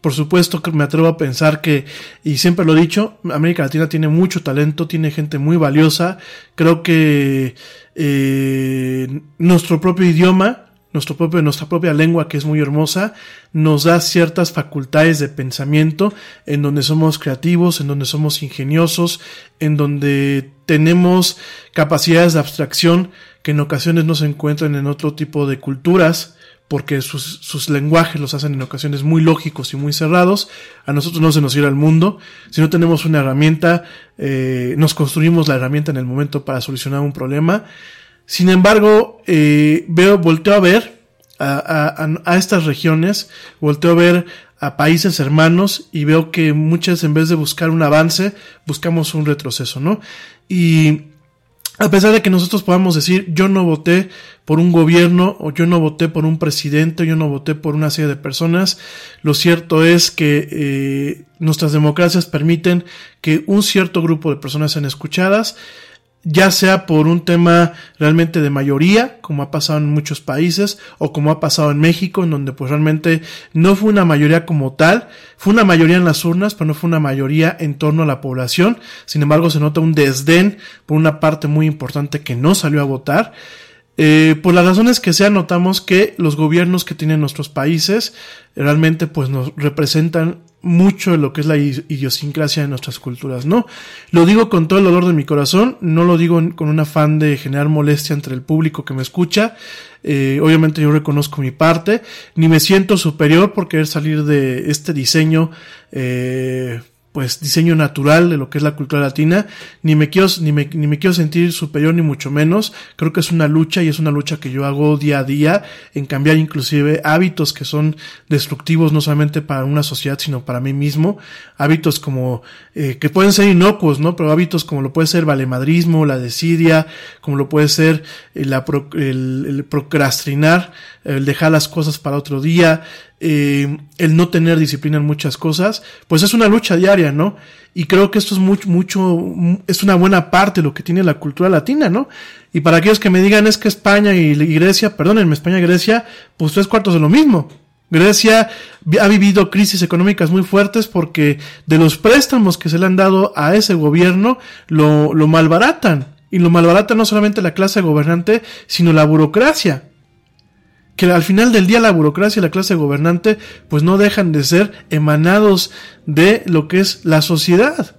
S1: por supuesto que me atrevo a pensar que, y siempre lo he dicho, América Latina tiene mucho talento, tiene gente muy valiosa, creo que eh, nuestro propio idioma, nuestro propio, nuestra propia lengua, que es muy hermosa, nos da ciertas facultades de pensamiento en donde somos creativos, en donde somos ingeniosos, en donde tenemos capacidades de abstracción que en ocasiones no se encuentran en otro tipo de culturas, porque sus, sus lenguajes los hacen en ocasiones muy lógicos y muy cerrados. A nosotros no se nos irá el mundo. Si no tenemos una herramienta, eh, nos construimos la herramienta en el momento para solucionar un problema Sin embargo, eh, veo, volteo a ver a, a, a, estas regiones, volteo a ver a países hermanos y veo que muchas en vez de buscar un avance, buscamos un retroceso, ¿no? Y a pesar de que nosotros podamos decir yo no voté por un gobierno o yo no voté por un presidente o yo no voté por una serie de personas, lo cierto es que eh, nuestras democracias permiten que un cierto grupo de personas sean escuchadas ya sea por un tema realmente de mayoría, como ha pasado en muchos países, o como ha pasado en México, en donde pues realmente no fue una mayoría como tal, fue una mayoría en las urnas, pero no fue una mayoría en torno a la población, sin embargo se nota un desdén por una parte muy importante que no salió a votar, eh, por las razones que sea, notamos que los gobiernos que tienen nuestros países realmente pues nos representan mucho de lo que es la idiosincrasia de nuestras culturas, ¿no? Lo digo con todo el dolor de mi corazón, no lo digo con un afán de generar molestia entre el público que me escucha, eh, obviamente yo reconozco mi parte, ni me siento superior por querer salir de este diseño, eh, pues diseño natural de lo que es la cultura latina, ni me quiero, ni me, ni me quiero sentir superior ni mucho menos, creo que es una lucha y es una lucha que yo hago día a día en cambiar inclusive hábitos que son destructivos no solamente para una sociedad sino para mí mismo, hábitos como eh, que pueden ser inocuos, ¿no? Pero hábitos como lo puede ser valemadrismo, la desidia, como lo puede ser el, el, el procrastinar, el dejar las cosas para otro día, eh, el no tener disciplina en muchas cosas, pues es una lucha diaria, ¿no? Y creo que esto es mucho, mucho, es una buena parte lo que tiene la cultura latina, ¿no? Y para aquellos que me digan es que España y Grecia, perdónenme, España y Grecia, pues tres cuartos de lo mismo. Grecia ha vivido crisis económicas muy fuertes porque de los préstamos que se le han dado a ese gobierno lo, lo malbaratan. Y lo malbarata no solamente la clase gobernante, sino la burocracia que al final del día la burocracia y la clase gobernante pues no dejan de ser emanados de lo que es la sociedad.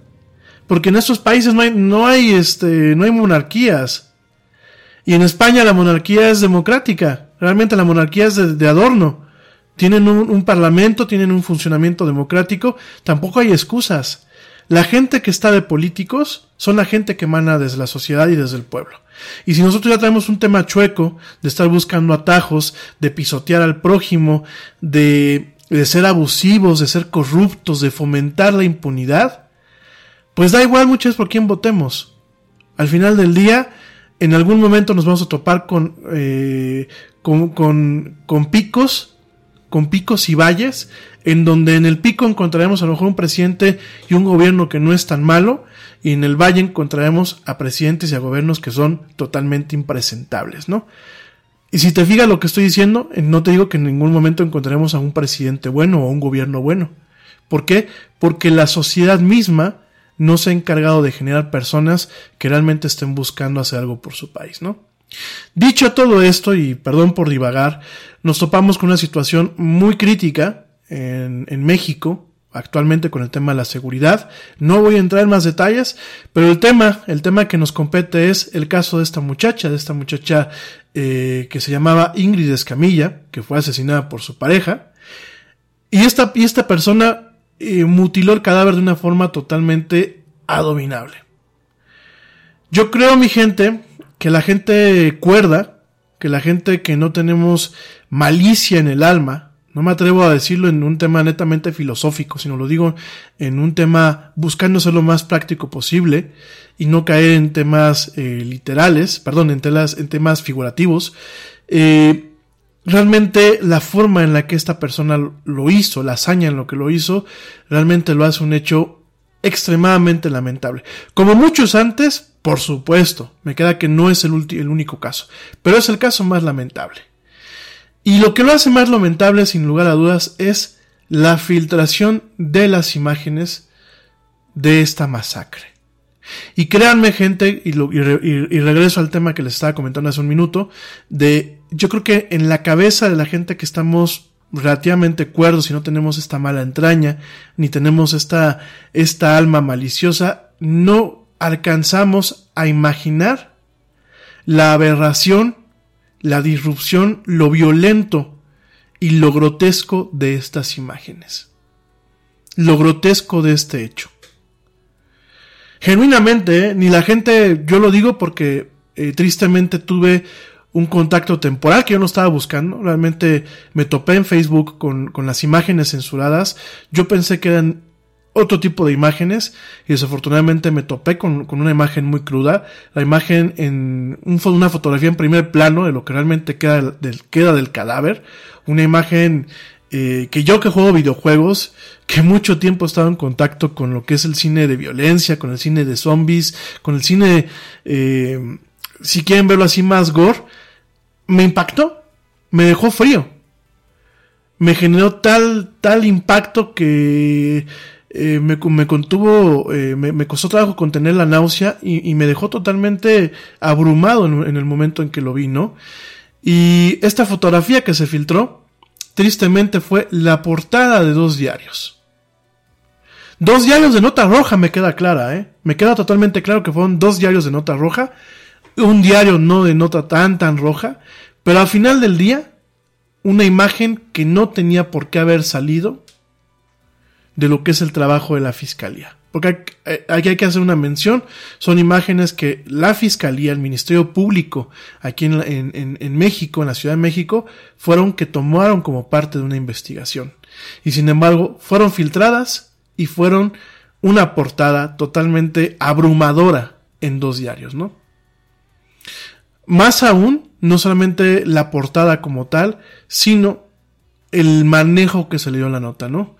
S1: Porque en estos países no hay, no hay, este, no hay monarquías. Y en España la monarquía es democrática. Realmente la monarquía es de, adorno. Tienen un, un parlamento, tienen un funcionamiento democrático. Tampoco hay excusas. La gente que está de políticos son la gente que emana desde la sociedad y desde el pueblo. Y si nosotros ya traemos un tema chueco de estar buscando atajos, de pisotear al prójimo, de, de ser abusivos, de ser corruptos, de fomentar la impunidad, pues da igual muchas por quién votemos. Al final del día, en algún momento nos vamos a topar con, eh, con, con, con picos, con picos y valles, en donde en el pico encontraremos a lo mejor un presidente y un gobierno que no es tan malo, y en el valle encontraremos a presidentes y a gobiernos que son totalmente impresentables, ¿no? Y si te fijas lo que estoy diciendo, eh, no te digo que en ningún momento encontraremos a un presidente bueno o a un gobierno bueno. ¿Por qué? Porque la sociedad misma no se ha encargado de generar personas que realmente estén buscando hacer algo por su país, ¿no? Dicho todo esto, y perdón por divagar, nos topamos con una situación muy crítica en, en México, actualmente con el tema de la seguridad. No voy a entrar en más detalles, pero el tema, el tema que nos compete es el caso de esta muchacha, de esta muchacha eh, que se llamaba Ingrid Escamilla, que fue asesinada por su pareja. Y esta, y esta persona eh, mutiló el cadáver de una forma totalmente abominable. Yo creo, mi gente, que la gente cuerda, que la gente que no tenemos malicia en el alma, no me atrevo a decirlo en un tema netamente filosófico, sino lo digo en un tema buscando ser lo más práctico posible y no caer en temas eh, literales, perdón, en, telas, en temas figurativos. Eh, realmente la forma en la que esta persona lo hizo, la hazaña en lo que lo hizo, realmente lo hace un hecho extremadamente lamentable. Como muchos antes, por supuesto, me queda que no es el, el único caso, pero es el caso más lamentable. Y lo que lo hace más lamentable, sin lugar a dudas, es la filtración de las imágenes de esta masacre. Y créanme, gente, y, regreso al tema que les estaba comentando hace un minuto, de yo creo que en la cabeza de la gente que estamos relativamente cuerdos y no tenemos esta mala entraña, ni tenemos esta, esta alma maliciosa, no alcanzamos a imaginar la aberración la disrupción, lo violento y lo grotesco de estas imágenes. Lo grotesco de este hecho. Genuinamente, ¿eh? ni la gente, yo lo digo porque Eh, tristemente tuve un contacto temporal que yo no estaba buscando. Realmente me topé en Facebook con, con las imágenes censuradas. Yo pensé que eran otro tipo de imágenes y desafortunadamente me topé con, con una imagen muy cruda, la imagen en un, una fotografía en primer plano de lo que realmente queda del, queda del cadáver, una imagen eh, que yo que juego videojuegos, que mucho tiempo he estado en contacto con lo que es el cine de violencia, con el cine de zombies, con el cine, eh, si quieren verlo así más gore, me impactó, me dejó frío, me generó tal, tal impacto que eh, me, contuvo, eh, me, costó trabajo contener la náusea y, y me dejó totalmente abrumado en, en, el momento en que lo vi, ¿no? Y esta fotografía que se filtró, tristemente fue la portada de dos diarios. Dos diarios de nota roja me queda clara, ¿eh? Me queda totalmente claro que fueron dos diarios de nota roja, un diario no de nota tan tan roja, pero al final del día, una imagen que no tenía por qué haber salido de lo que es el trabajo de la fiscalía. Porque aquí hay que hacer una mención, son imágenes que la fiscalía, el Ministerio Público aquí en, en, en, México, en la Ciudad de México, fueron que tomaron como parte de una investigación. Y sin embargo, fueron filtradas y fueron una portada totalmente abrumadora en dos diarios, ¿no? Más aún, no solamente la portada como tal, sino el manejo que se le dio a la nota, ¿no?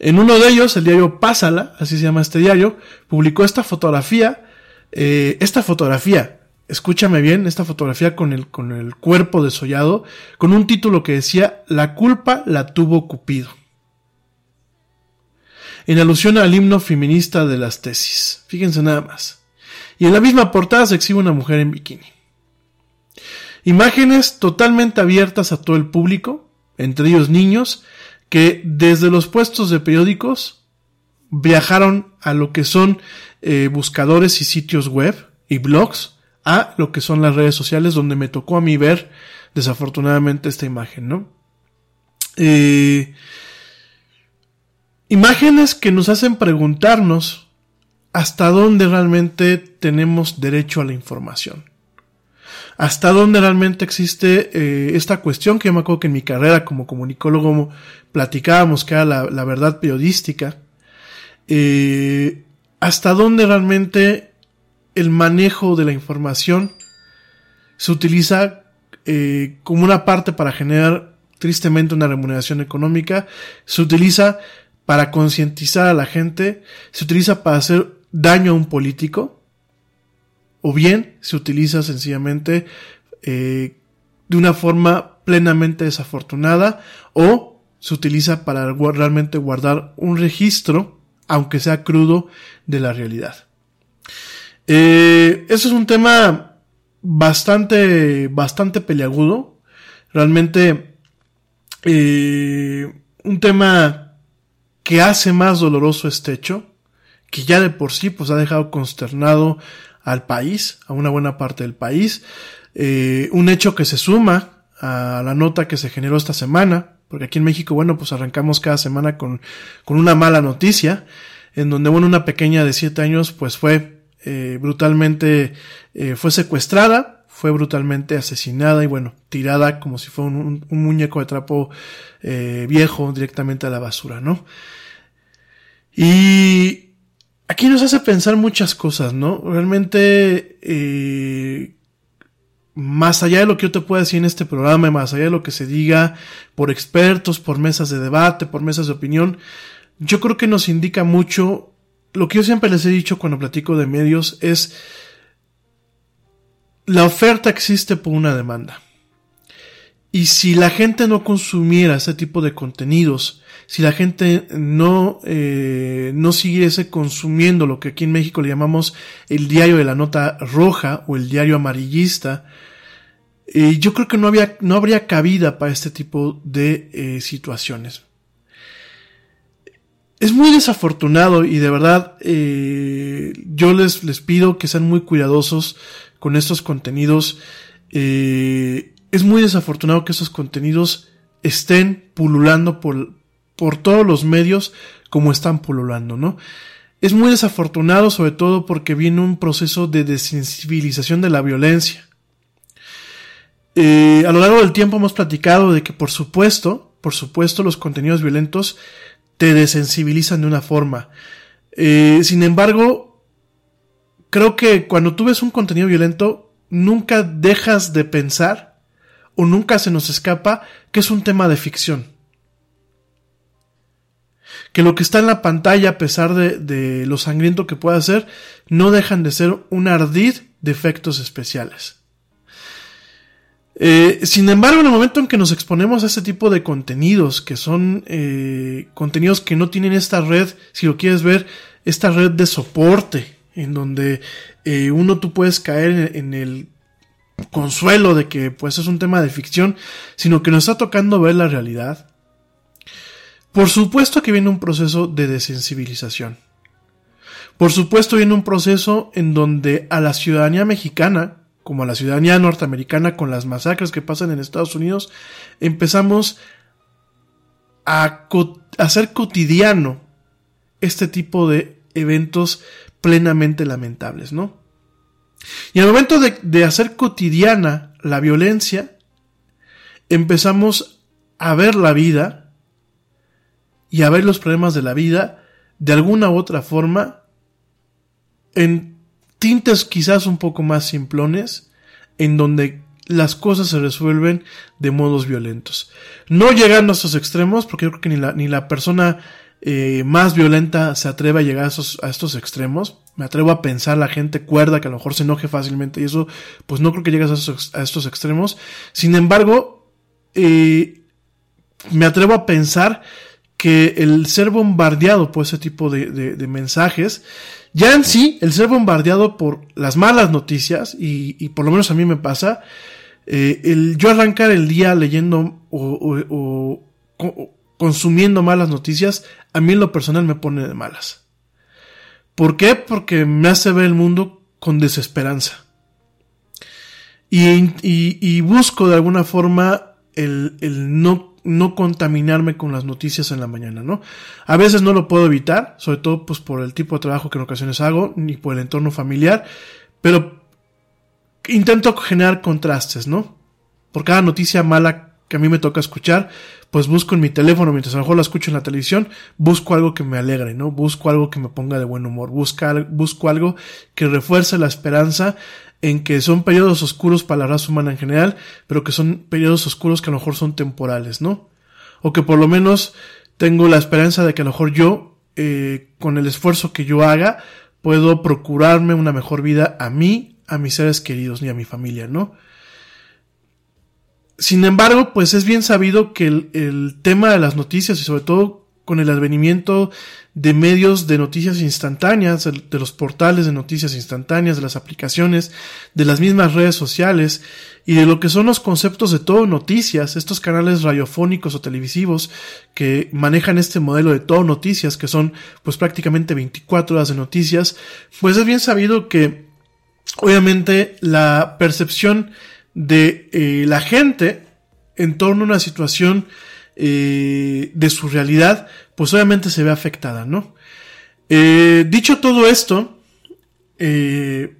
S1: En uno de ellos, el diario Pásala, así se llama este diario, publicó esta fotografía, eh, esta fotografía, escúchame bien, esta fotografía con el, con el cuerpo desollado, con un título que decía, La culpa la tuvo Cupido. En alusión al himno feminista de las tesis. Fíjense nada más. Y en la misma portada se exhibe una mujer en bikini. Imágenes totalmente abiertas a todo el público, entre ellos niños, que desde los puestos de periódicos viajaron a lo que son eh, buscadores y sitios web y blogs, a lo que son las redes sociales, donde me tocó a mí ver desafortunadamente esta imagen, ¿no? Eh, imágenes que nos hacen preguntarnos hasta dónde realmente tenemos derecho a la información hasta dónde realmente existe eh, esta cuestión que yo me acuerdo que en mi carrera como comunicólogo platicábamos que era la, verdad periodística, eh, hasta dónde realmente el manejo de la información se utiliza eh, como una parte para generar tristemente una remuneración económica, se utiliza para concientizar a la gente, se utiliza para hacer daño a un político, o bien se utiliza sencillamente eh, de una forma plenamente desafortunada o se utiliza para realmente guardar un registro, aunque sea crudo, de la realidad. Eh, eso es un tema bastante, bastante peleagudo. Realmente, eh, un tema que hace más doloroso este hecho, que ya de por sí pues ha dejado consternado al país, a una buena parte del país. Eh, un hecho que se suma a la nota que se generó esta semana, porque aquí en México, bueno, pues arrancamos cada semana con, con una mala noticia, en donde, bueno, una pequeña de siete años, pues fue eh, brutalmente, eh, fue secuestrada, fue brutalmente asesinada y, bueno, tirada como si fuera un, un muñeco de trapo viejo directamente a la basura, ¿no? Y aquí nos hace pensar muchas cosas, ¿no? Realmente, eh, más allá de lo que yo te pueda decir en este programa, más allá de lo que se diga por expertos, por mesas de debate, por mesas de opinión, yo creo que nos indica mucho, lo que yo siempre les he dicho cuando platico de medios es, la oferta existe por una demanda. Y si la gente no consumiera ese tipo de contenidos, si la gente no, eh, no siguiese consumiendo lo que aquí en México le llamamos el diario de la nota roja o el diario amarillista, eh, yo creo que no, había, no habría cabida para este tipo de eh, situaciones. Es muy desafortunado y de verdad eh, yo les, les pido que sean muy cuidadosos con estos contenidos. Eh, es muy desafortunado que esos contenidos estén pululando por, por todos los medios como están pululando, ¿no? es muy desafortunado, sobre todo porque viene un proceso de desensibilización de la violencia. Eh, a lo largo del tiempo hemos platicado de que, por supuesto, por supuesto, los contenidos violentos te desensibilizan de una forma. Eh, sin embargo, creo que cuando tú ves un contenido violento, nunca dejas de pensar o nunca se nos escapa que es un tema de ficción. Que lo que está en la pantalla, a pesar de, lo sangriento que pueda ser, no dejan de ser un ardid de efectos especiales. Eh, sin embargo, en el momento en que nos exponemos a este tipo de contenidos, que son eh, contenidos que no tienen esta red, si lo quieres ver, esta red de soporte, en donde eh, uno tú puedes caer en, el consuelo de que pues es un tema de ficción, sino que nos está tocando ver la realidad. Por supuesto que viene un proceso de desensibilización. Por supuesto viene un proceso en donde a la ciudadanía mexicana, como a la ciudadanía norteamericana con las masacres que pasan en Estados Unidos, empezamos a hacer cotidiano este tipo de eventos plenamente lamentables, ¿no? Y al momento de, hacer cotidiana la violencia, empezamos a ver la vida y a ver los problemas de la vida de alguna u otra forma en tintes quizás un poco más simplones, en donde las cosas se resuelven de modos violentos. No llegando a esos extremos, porque yo creo que ni la, ni la persona eh, más violenta se atreve a llegar a, esos, a estos extremos. Me atrevo a pensar la gente cuerda que a lo mejor se enoje fácilmente y eso, pues no creo que llegues a, esos, a estos extremos. Sin embargo, eh, me atrevo a pensar que el ser bombardeado por ese tipo de, de, de mensajes ya en sí, el ser bombardeado por las malas noticias, y, y por lo menos a mí me pasa, eh, el yo arrancar el día leyendo o, o, o, consumiendo malas noticias, a mí en lo personal me pone de malas. ¿Por qué? Porque me hace ver el mundo con desesperanza. Y, y, busco de alguna forma el, el no no contaminarme con las noticias en la mañana, ¿no? A veces no lo puedo evitar, sobre todo pues por el tipo de trabajo que en ocasiones hago, ni por el entorno familiar, pero intento generar contrastes, ¿no? Por cada noticia mala que a mí me toca escuchar, pues busco en mi teléfono, mientras a lo mejor la escucho en la televisión, busco algo que me alegre, ¿no? Busco algo que me ponga de buen humor, busca, busco algo que refuerce la esperanza en que son periodos oscuros para la raza humana en general, pero que son periodos oscuros que a lo mejor son temporales, ¿no? O que por lo menos tengo la esperanza de que a lo mejor yo, eh, con el esfuerzo que yo haga, puedo procurarme una mejor vida a mí, a mis seres queridos, ni a mi familia, ¿no? Sin embargo, pues es bien sabido que el, tema de las noticias y sobre todo con el advenimiento de medios de noticias instantáneas, de los portales de noticias instantáneas, de las aplicaciones, de las mismas redes sociales y de lo que son los conceptos de todo noticias, estos canales radiofónicos o televisivos que manejan este modelo de todo noticias, que son pues prácticamente 24 horas de noticias, pues es bien sabido que obviamente la percepción de eh, la gente en torno a una situación eh, de su realidad, pues obviamente se ve afectada, ¿no? Eh, dicho todo esto, eh,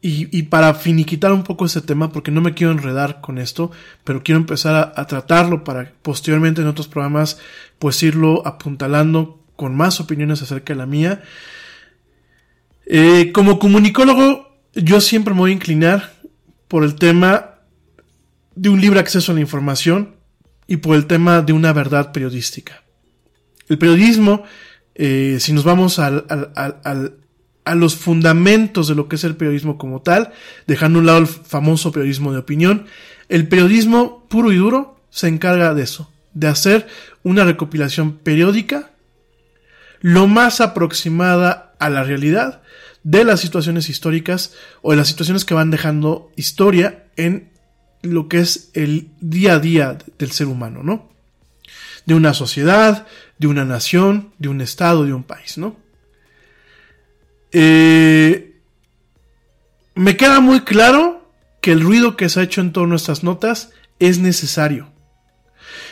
S1: y, y, para finiquitar un poco ese tema, porque no me quiero enredar con esto, pero quiero empezar a, a tratarlo para posteriormente en otros programas, pues irlo apuntalando con más opiniones acerca de la mía. Eh, como comunicólogo, yo siempre me voy a inclinar por el tema de un libre acceso a la información, y por el tema de una verdad periodística. El periodismo, eh, si nos vamos al, al, al, a los fundamentos de lo que es el periodismo como tal, dejando a un lado el famoso periodismo de opinión, el periodismo puro y duro se encarga de eso, de hacer una recopilación periódica lo más aproximada a la realidad de las situaciones históricas o de las situaciones que van dejando historia en lo que es el día a día del ser humano, ¿no? De una sociedad, de una nación, de un estado, de un país, ¿no? Eh, me queda muy claro que el ruido que se ha hecho en torno a estas notas es necesario.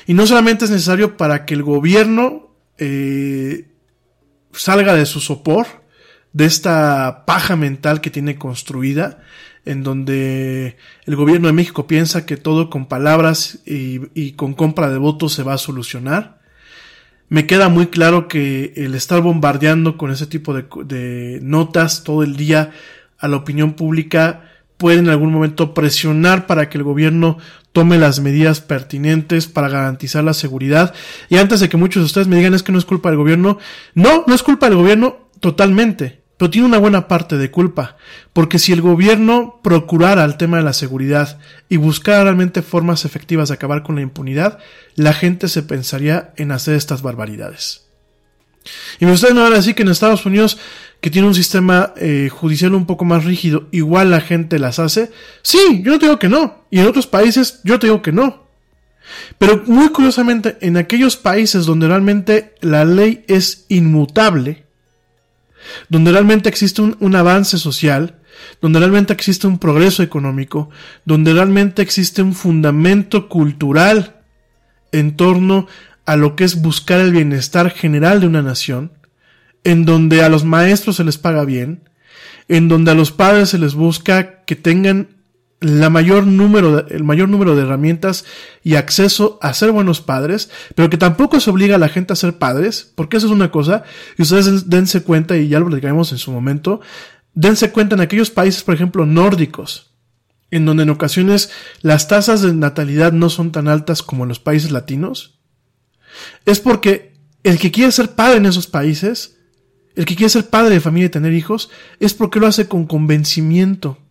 S1: Y no solamente es necesario para que el gobierno eh, salga de su sopor, de esta paja mental que tiene construida, en donde el gobierno de México piensa que todo con palabras y, con compra de votos se va a solucionar. Me queda muy claro que el estar bombardeando con ese tipo de, de notas todo el día a la opinión pública puede en algún momento presionar para que el gobierno tome las medidas pertinentes para garantizar la seguridad. Y antes de que muchos de ustedes me digan es que no es culpa del gobierno, no, no es culpa del gobierno totalmente pero tiene una buena parte de culpa, porque si el gobierno procurara el tema de la seguridad y buscara realmente formas efectivas de acabar con la impunidad, la gente se pensaría en hacer estas barbaridades. Y me van a decir que en Estados Unidos, que tiene un sistema eh, judicial un poco más rígido, igual la gente las hace. Sí, yo no te digo que no. Y en otros países, yo te digo que no. Pero muy curiosamente, en aquellos países donde realmente la ley es inmutable, donde realmente existe un, avance social, donde realmente existe un progreso económico, donde realmente existe un fundamento cultural en torno a lo que es buscar el bienestar general de una nación, en donde a los maestros se les paga bien, en donde a los padres se les busca que tengan la mayor número de, el mayor número de herramientas y acceso a ser buenos padres, pero que tampoco se obliga a la gente a ser padres, porque eso es una cosa, y ustedes dense cuenta, y ya lo platicamos en su momento, dense cuenta en aquellos países, por ejemplo, nórdicos, en donde en ocasiones las tasas de natalidad no son tan altas como en los países latinos, es porque el que quiere ser padre en esos países, el que quiere ser padre de familia y tener hijos, es porque lo hace con convencimiento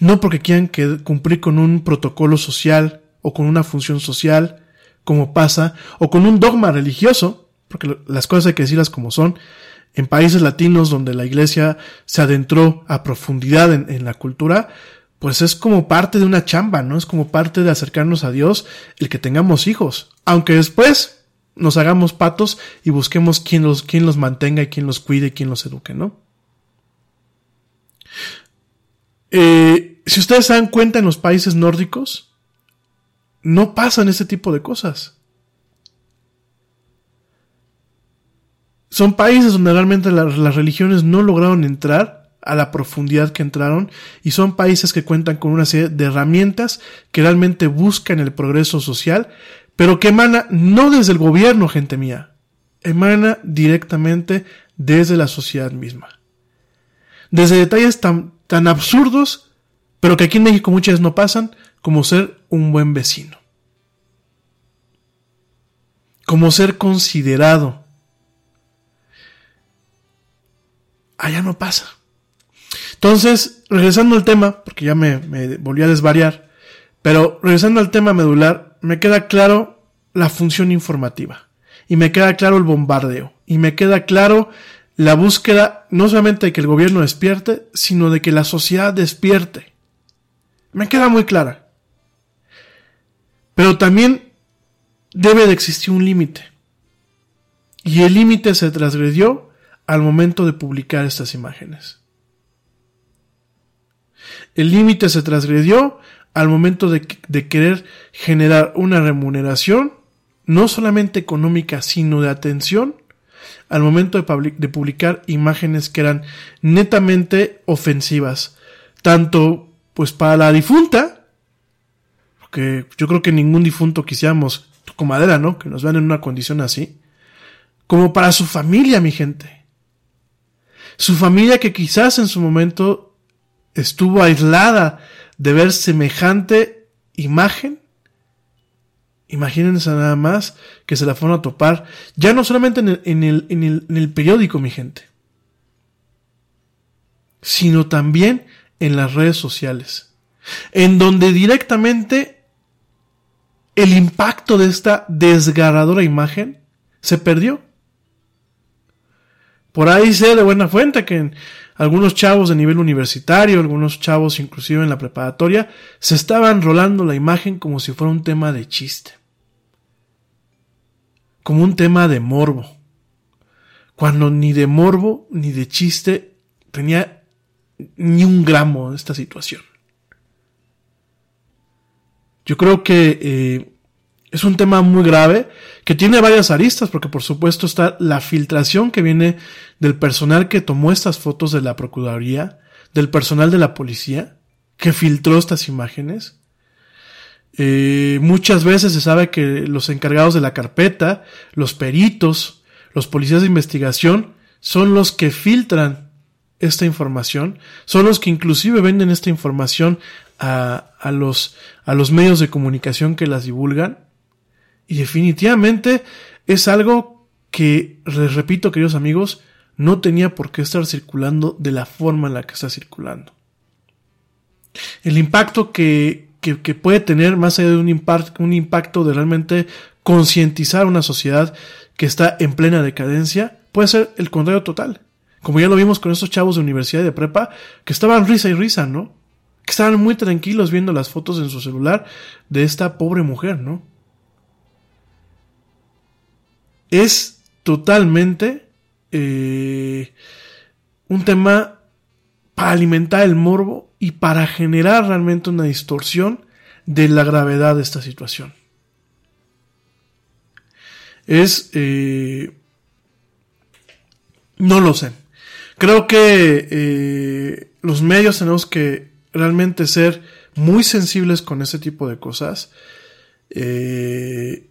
S1: no porque quieran que cumplir con un protocolo social o con una función social, como pasa, o con un dogma religioso, porque las cosas hay que decirlas como son, en países latinos donde la iglesia se adentró a profundidad en, la cultura, pues es como parte de una chamba, ¿no? Es como parte de acercarnos a Dios el que tengamos hijos. Aunque después nos hagamos patos y busquemos quién los, quién los mantenga y quién los cuide y quién los eduque, ¿no? Eh, si ustedes se dan cuenta en los países nórdicos, no pasan ese tipo de cosas. Son países donde realmente la, las religiones no lograron entrar a la profundidad que entraron y son países que cuentan con una serie de herramientas que realmente buscan el progreso social, pero que emana no desde el gobierno, gente mía, emana directamente desde la sociedad misma. Desde detalles tan absurdos, pero que aquí en México muchas no pasan, como ser un buen vecino. Como ser considerado. Allá no pasa. Entonces, regresando al tema, porque ya me, me volví a desvariar, pero regresando al tema medular, me queda claro la función informativa. Y me queda claro el bombardeo. Y me queda claro la búsqueda no solamente de que el gobierno despierte, sino de que la sociedad despierte. Me queda muy clara. Pero también debe de existir un límite. Y el límite se transgredió al momento de publicar estas imágenes. El límite se transgredió al momento de, querer generar una remuneración, no solamente económica, sino de atención al momento de, de publicar imágenes que eran netamente ofensivas, tanto pues para la difunta, porque yo creo que ningún difunto quisiéramos con madera, ¿no? Que nos vean en una condición así, como para su familia, mi gente. Su familia que quizás en su momento estuvo aislada de ver semejante imagen Imagínense nada más que se la fueron a topar, ya no solamente en el, en el, en el, en el periódico, mi gente, sino también en las redes sociales, en donde directamente el impacto de esta desgarradora imagen se perdió. Por ahí sé de buena fuente que algunos chavos de nivel universitario, algunos chavos inclusive en la preparatoria, se estaban rolando la imagen como si fuera un tema de chiste como un tema de morbo, cuando ni de morbo ni de chiste tenía ni un gramo de esta situación. Yo creo que eh, Es un tema muy grave que tiene varias aristas porque por supuesto está la filtración que viene del personal que tomó estas fotos de la Procuraduría, del personal de la policía, que filtró estas imágenes. Eh, muchas veces se sabe que los encargados de la carpeta, los peritos, los policías de investigación, son los que filtran esta información, son los que inclusive venden esta información a, a, los, a los medios de comunicación que las divulgan. Y definitivamente es algo que, les repito, queridos amigos, no tenía por qué estar circulando de la forma en la que está circulando. El impacto que, que, que puede tener, más allá de un, un impacto de realmente concientizar a una sociedad que está en plena decadencia, puede ser el contrario total. Como ya lo vimos con estos chavos de universidad y de prepa, que estaban risa y risa, ¿no? Que estaban muy tranquilos viendo las fotos en su celular de esta pobre mujer, ¿no? Es totalmente eh, un tema para alimentar el morbo y para generar realmente una distorsión de la gravedad de esta situación. Es... Eh, no lo sé. Creo que eh, los medios tenemos que realmente ser muy sensibles con ese tipo de cosas. Eh,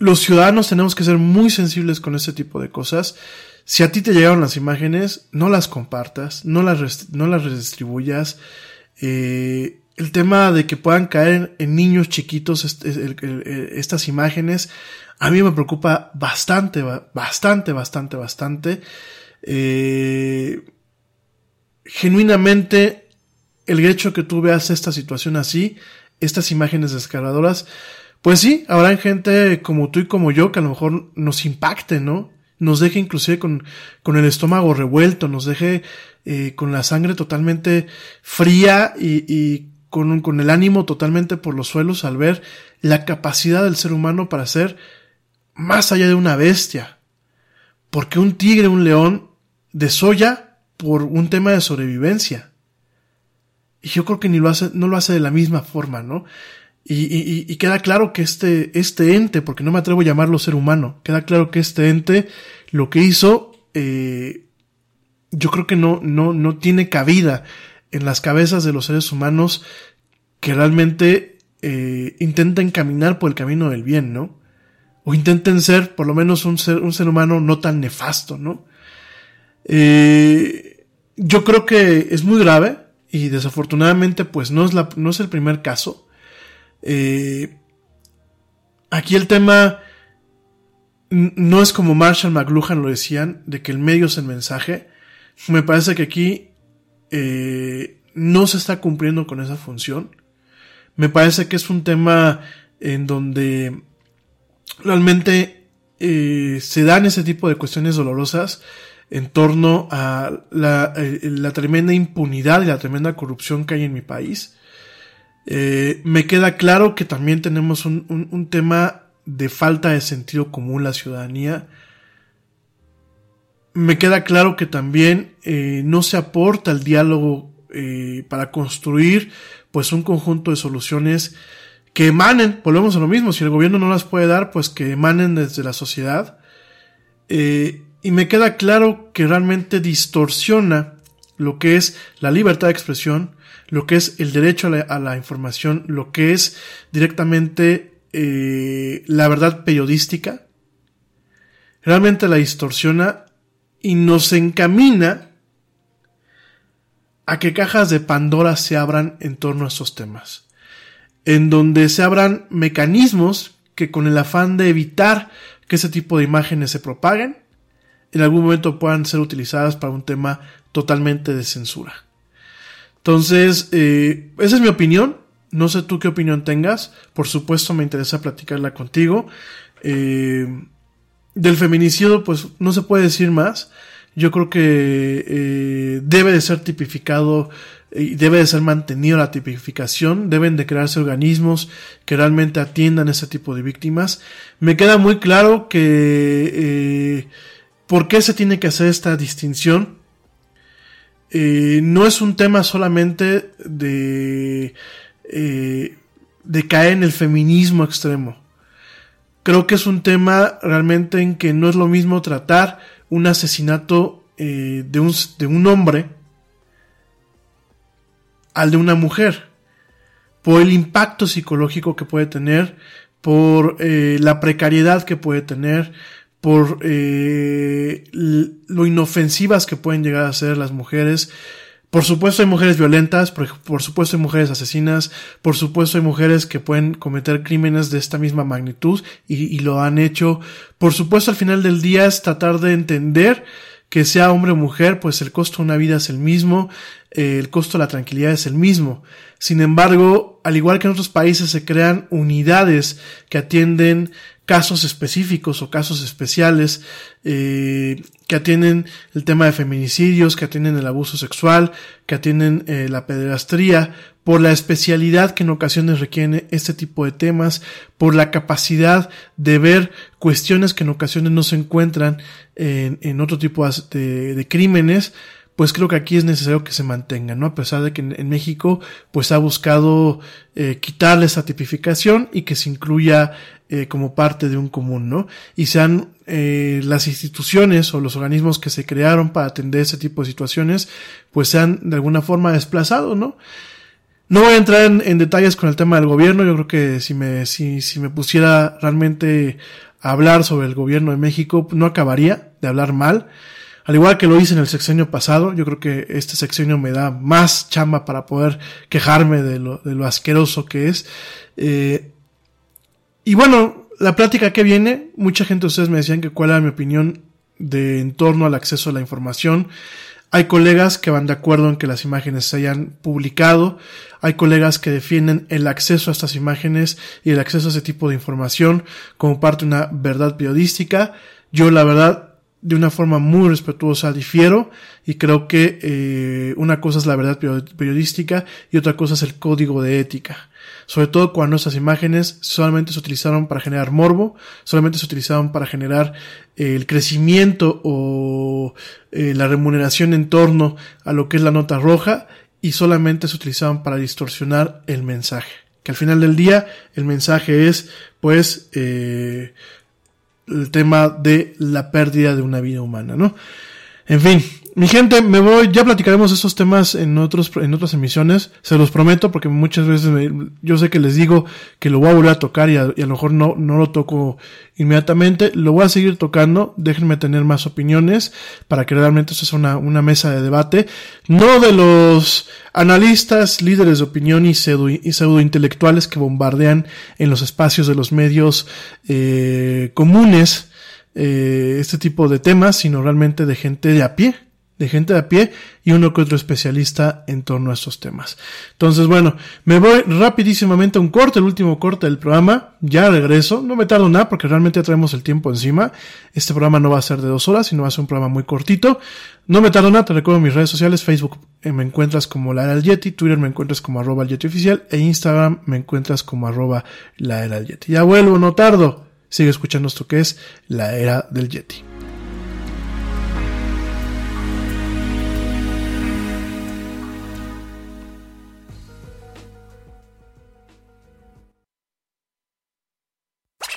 S1: los ciudadanos tenemos que ser muy sensibles con ese tipo de cosas. Si a ti te llegaron las imágenes, no las compartas, no las, no las redistribuyas. Eh, el tema de que puedan caer en, niños chiquitos estas imágenes, a mí me preocupa bastante, bastante, bastante, bastante. Eh, genuinamente, el hecho que tú veas esta situación así, estas imágenes descargadoras, pues sí, habrá gente como tú y como yo que a lo mejor nos impacte, ¿no? Nos deje inclusive con, con el estómago revuelto, nos deje eh, con la sangre totalmente fría y, y con, con el ánimo totalmente por los suelos al ver la capacidad del ser humano para ser más allá de una bestia. Porque un tigre, un león, desolla por un tema de sobrevivencia. Y yo creo que ni lo hace, no lo hace de la misma forma, ¿no? Y, queda claro que este, este ente, porque no me atrevo a llamarlo ser humano, queda claro que este ente lo que hizo, eh, yo creo que no, no, no tiene cabida en las cabezas de los seres humanos que realmente eh, intenten caminar por el camino del bien, ¿no? O intenten ser por lo menos un ser, un ser humano no tan nefasto, ¿no? Eh, yo creo que es muy grave y desafortunadamente pues no es, la, no es el primer caso. Eh, aquí el tema no es como Marshall McLuhan lo decían, de que el medio es el mensaje. Me parece que aquí eh, no se está cumpliendo con esa función. Me parece que es un tema en donde realmente eh, se dan ese tipo de cuestiones dolorosas en torno a la, la, tremenda impunidad y la tremenda corrupción que hay en mi país. Eh, me queda claro que también tenemos un, tema de falta de sentido común la ciudadanía. Me queda claro que también eh, no se aporta el diálogo eh, para construir pues un conjunto de soluciones que emanen, volvemos a lo mismo, si el gobierno no las puede dar, pues que emanen desde la sociedad. Eh, y me queda claro que realmente distorsiona lo que es la libertad de expresión, lo que es el derecho a la, información, lo que es directamente eh, la verdad periodística, realmente la distorsiona y nos encamina a que cajas de Pandora se abran en torno a estos temas, en donde se abran mecanismos que con el afán de evitar que ese tipo de imágenes se propaguen, en algún momento puedan ser utilizadas para un tema totalmente de censura. Entonces, eh, esa es mi opinión. No sé tú qué opinión tengas. Por supuesto, me interesa platicarla contigo. Eh, del feminicidio, pues no se puede decir más. Yo creo que eh, debe de ser tipificado y debe de ser mantenido la tipificación. Deben de crearse organismos que realmente atiendan ese tipo de víctimas. Me queda muy claro que por qué se tiene que hacer esta distinción eh, no es un tema solamente de, eh, de caer en el feminismo extremo. creo que es un tema realmente en que no es lo mismo tratar un asesinato eh, de, un, hombre al de una mujer, por el impacto psicológico que puede tener, por la precariedad que puede tener, por eh, lo inofensivas que pueden llegar a ser las mujeres. Por supuesto hay mujeres violentas, por, supuesto hay mujeres asesinas, por supuesto hay mujeres que pueden cometer crímenes de esta misma magnitud y, y lo han hecho. Por supuesto al final del día es tratar de entender que sea hombre o mujer, pues el costo de una vida es el mismo, eh, el costo de la tranquilidad es el mismo. Sin embargo, al igual que en otros países se crean unidades que atienden casos específicos o casos especiales eh, que atienden el tema de feminicidios, que atienden el abuso sexual, que atienden eh, la pederastría, por la especialidad que en ocasiones requiere este tipo de temas, por la capacidad de ver cuestiones que en ocasiones no se encuentran en, en otro tipo de, de crímenes, pues creo que aquí es necesario que se mantenga, ¿no? A pesar de que en, México, pues ha buscado eh, quitarle esa tipificación y que se incluya eh, como parte de un común, ¿no? Y sean eh, las instituciones o los organismos que se crearon para atender ese tipo de situaciones, pues sean de alguna forma desplazados, ¿no? No voy a entrar en, en, detalles con el tema del gobierno, yo creo que si me, si, si me pusiera realmente a hablar sobre el gobierno de México, no acabaría de hablar mal. Al igual que lo hice en el sexenio pasado, yo creo que este sexenio me da más chamba para poder quejarme de lo, asqueroso que es. Eh, y bueno, la plática que viene, mucha gente de ustedes me decían que cuál era mi opinión de en torno al acceso a la información. Hay colegas que van de acuerdo en que las imágenes se hayan publicado. Hay colegas que defienden el acceso a estas imágenes y el acceso a ese tipo de información como parte de una verdad periodística. Yo la verdad de una forma muy respetuosa difiero y creo que eh, una cosa es la verdad periodística y otra cosa es el código de ética. Sobre todo cuando estas imágenes solamente se utilizaron para generar morbo, solamente se utilizaron para generar eh, el crecimiento o eh, la remuneración en torno a lo que es la nota roja y solamente se utilizaban para distorsionar el mensaje. Que al final del día el mensaje es pues eh, el tema de la pérdida de una vida humana, ¿no? En fin, mi gente, me voy, ya platicaremos estos temas en otros, en otras emisiones, se los prometo, porque muchas veces me, yo sé que les digo que lo voy a volver a tocar y a, lo mejor no, no lo toco inmediatamente, lo voy a seguir tocando, déjenme tener más opiniones para que realmente esto sea una, una mesa de debate, no de los analistas, líderes de opinión y pseudo, y pseudo intelectuales que bombardean en los espacios de los medios eh, comunes, eh, este tipo de temas, sino realmente de gente de a pie, de gente de a pie y uno que otro especialista en torno a estos temas. Entonces, bueno, me voy rapidísimamente a un corte, el último corte del programa. Ya regreso. No me tardo nada porque realmente ya traemos el tiempo encima. Este programa no va a ser de dos horas, sino va a ser un programa muy cortito. No me tardo nada, te recuerdo mis redes sociales. Facebook eh, me encuentras como la era del Yeti, Twitter me encuentras como arroba el Yeti oficial e Instagram me encuentras como arroba la era del Yeti. Ya vuelvo, no tardo. Sigue escuchando esto que es la era del Yeti.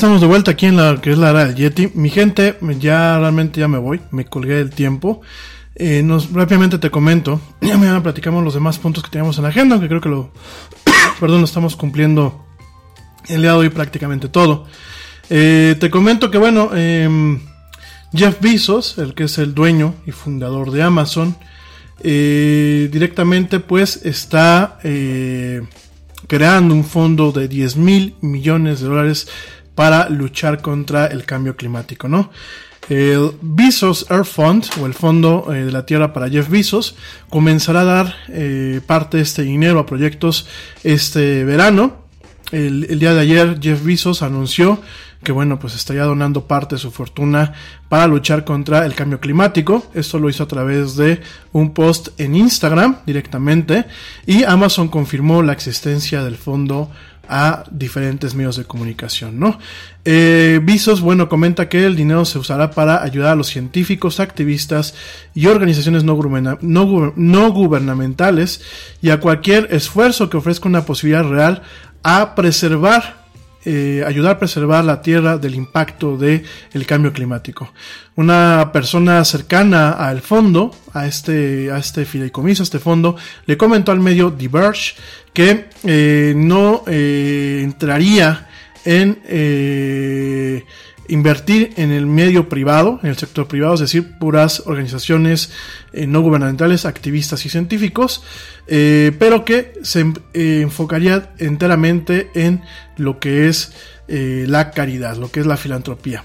S1: Estamos de vuelta aquí en la que es la era del Yeti. Mi gente, ya realmente ya me voy, me colgué del tiempo. Eh, nos, rápidamente te comento, ya mañana platicamos los demás puntos que teníamos en la agenda, aunque creo que lo, perdón, estamos cumpliendo el día de hoy prácticamente todo. Eh, te comento que bueno, em, Jeff Bezos, el que es el dueño y fundador de Amazon, eh, directamente pues está creando un fondo de 10 mil millones de dólares para luchar contra el cambio climático, ¿no? El Bezos Earth Fund, o el Fondo eh, de la Tierra para Jeff Bezos, comenzará a dar eh, parte de este dinero a proyectos este verano. El, día de ayer Jeff Bezos anunció que bueno, pues estaría donando parte de su fortuna para luchar contra el cambio climático. Esto lo hizo a través de un post en Instagram directamente y Amazon confirmó la existencia del fondo a diferentes medios de comunicación, ¿no? Eh, Bezos, bueno, comenta que el dinero se usará para ayudar a los científicos, activistas y organizaciones no gubernamentales y a cualquier esfuerzo que ofrezca una posibilidad real a preservar eh, ayudar a preservar la Tierra del impacto del el cambio climático. Una persona cercana al fondo, a este, a este fideicomiso, a este fondo, le comentó al medio The Verge que eh, no eh, entraría en eh, invertir en el medio privado, en el sector privado, es decir, puras organizaciones eh, no gubernamentales, activistas y científicos, eh, pero que se eh, enfocaría enteramente en lo que es la caridad, lo que es la filantropía.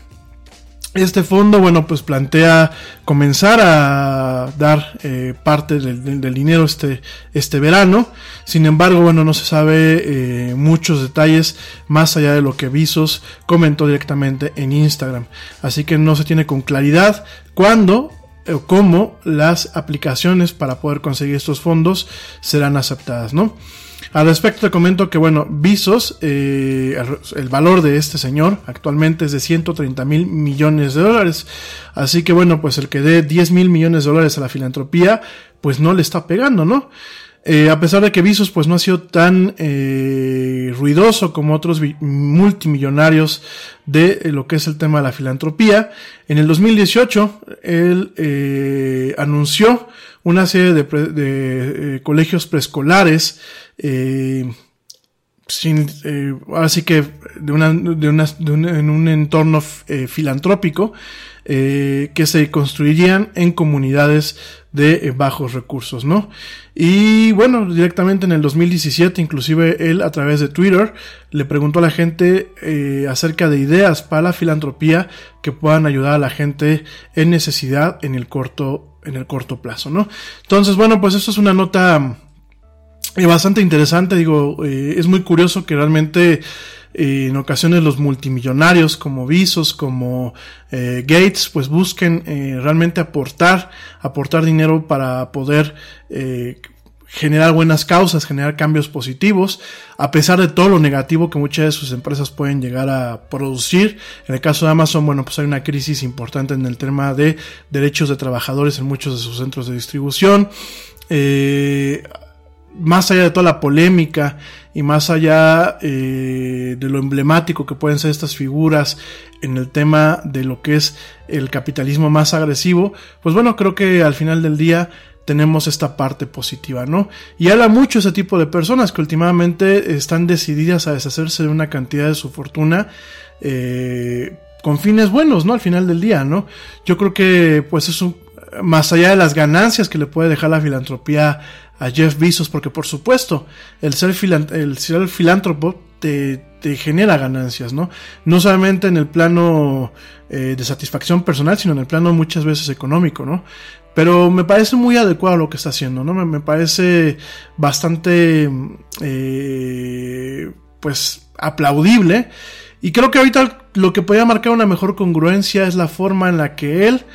S1: Este fondo, bueno, pues plantea comenzar a dar eh, parte del, dinero este, este verano. Sin embargo, bueno, no se sabe eh, muchos detalles más allá de lo que Visos comentó directamente en Instagram. Así que no se tiene con claridad cuándo o cómo las aplicaciones para poder conseguir estos fondos serán aceptadas, ¿no? Al respecto te comento que, bueno, Visos, eh, el, valor de este señor actualmente es de 130 mil millones de dólares. Así que, bueno, pues el que dé 10 mil millones de dólares a la filantropía, pues no le está pegando, ¿no? Eh, a pesar de que Visos pues no ha sido tan eh, ruidoso como otros multimillonarios de eh, lo que es el tema de la filantropía, en el 2018 él eh, anunció una serie de, pre- de, eh, colegios preescolares eh, sin, eh, ahora sí que de, una, de, una- de un, en un entorno eh, filantrópico eh, que se construirían en comunidades de eh, bajos recursos, ¿no? Y bueno, directamente en el 2017, inclusive él a través de Twitter le preguntó a la gente eh, acerca de ideas para la filantropía que puedan ayudar a la gente en necesidad en el corto, en el corto plazo, ¿no? Entonces, bueno, pues esto es una nota eh, bastante interesante, digo, eh, es muy curioso que realmente eh, en ocasiones los multimillonarios como Visos, como eh, Gates, pues busquen realmente aportar, aportar dinero para poder generar buenas causas, generar cambios positivos, a pesar de todo lo negativo que muchas de sus empresas pueden llegar a producir. En el caso de Amazon, bueno, pues hay una crisis importante en el tema de derechos de trabajadores en muchos de sus centros de distribución. Eh, más allá de toda la polémica y más allá eh, de lo emblemático que pueden ser estas figuras en el tema de lo que es el capitalismo más agresivo, pues bueno, creo que al final del día tenemos esta parte positiva, ¿no? Y habla mucho ese tipo de personas que últimamente están decididas a deshacerse de una cantidad de su fortuna eh, con fines buenos, ¿no? Al final del día, ¿no? Yo creo que, pues, es un, más allá de las ganancias que le puede dejar la filantropía a Jeff Bezos, porque por supuesto, el ser, el ser filántropo te, te genera ganancias, ¿no? No solamente en el plano eh, de satisfacción personal, sino en el plano muchas veces económico, ¿no? Pero me parece muy adecuado lo que está haciendo, ¿no? Me, me parece bastante, eh, pues, aplaudible. Y creo que ahorita lo que podría marcar una mejor congruencia es la forma en la que él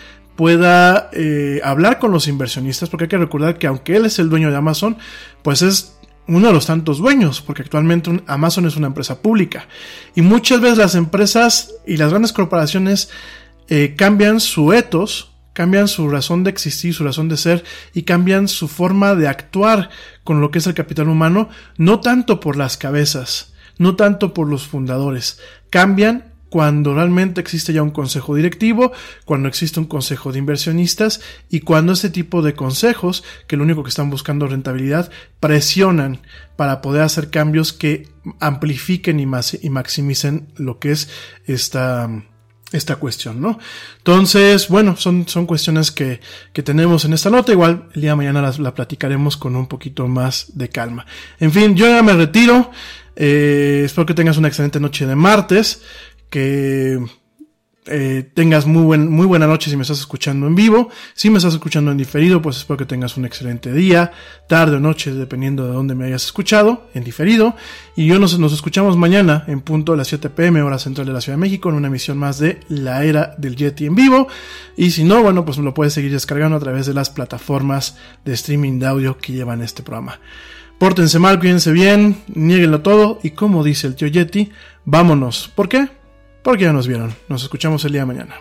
S1: pueda eh, hablar con los inversionistas, porque hay que recordar que aunque él es el dueño de Amazon, pues es uno de los tantos dueños, porque actualmente Amazon es una empresa pública. Y muchas veces las empresas y las grandes corporaciones eh, cambian su etos, cambian su razón de existir, su razón de ser y cambian su forma de actuar con lo que es el capital humano, no tanto por las cabezas, no tanto por los fundadores, cambian cuando realmente existe ya un consejo directivo, cuando existe un consejo de inversionistas y cuando este tipo de consejos, que lo único que están buscando es rentabilidad, presionan para poder hacer cambios que amplifiquen y, maximicen lo que es esta, esta cuestión, ¿no? Entonces, bueno, son, son cuestiones que, que tenemos en esta nota. Igual el día de mañana las, la platicaremos con un poquito más de calma. En fin, yo ya me retiro. Eh, espero que tengas una excelente noche de martes. Que eh, tengas muy, buen, muy buena noche si me estás escuchando en vivo. Si me estás escuchando en diferido, pues espero que tengas un excelente día, tarde o noche, dependiendo de dónde me hayas escuchado, en diferido. Y yo nos, nos escuchamos mañana en punto de las 7 pm, hora central de la Ciudad de México, en una emisión más de La Era del Yeti en vivo. Y si no, bueno, pues lo puedes seguir descargando a través de las plataformas de streaming de audio que llevan este programa. Pórtense mal, cuídense bien, nieguenlo todo y como dice el tío Yeti, vámonos. ¿Por qué? Porque ya nos vieron. Nos escuchamos el día de mañana.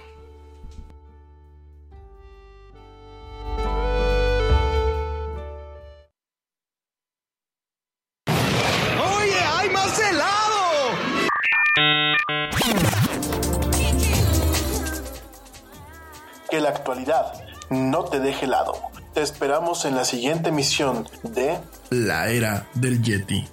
S2: ¡Oye, hay más helado!
S3: Que la actualidad no te deje helado. Te esperamos en la siguiente emisión de La Era del Yeti.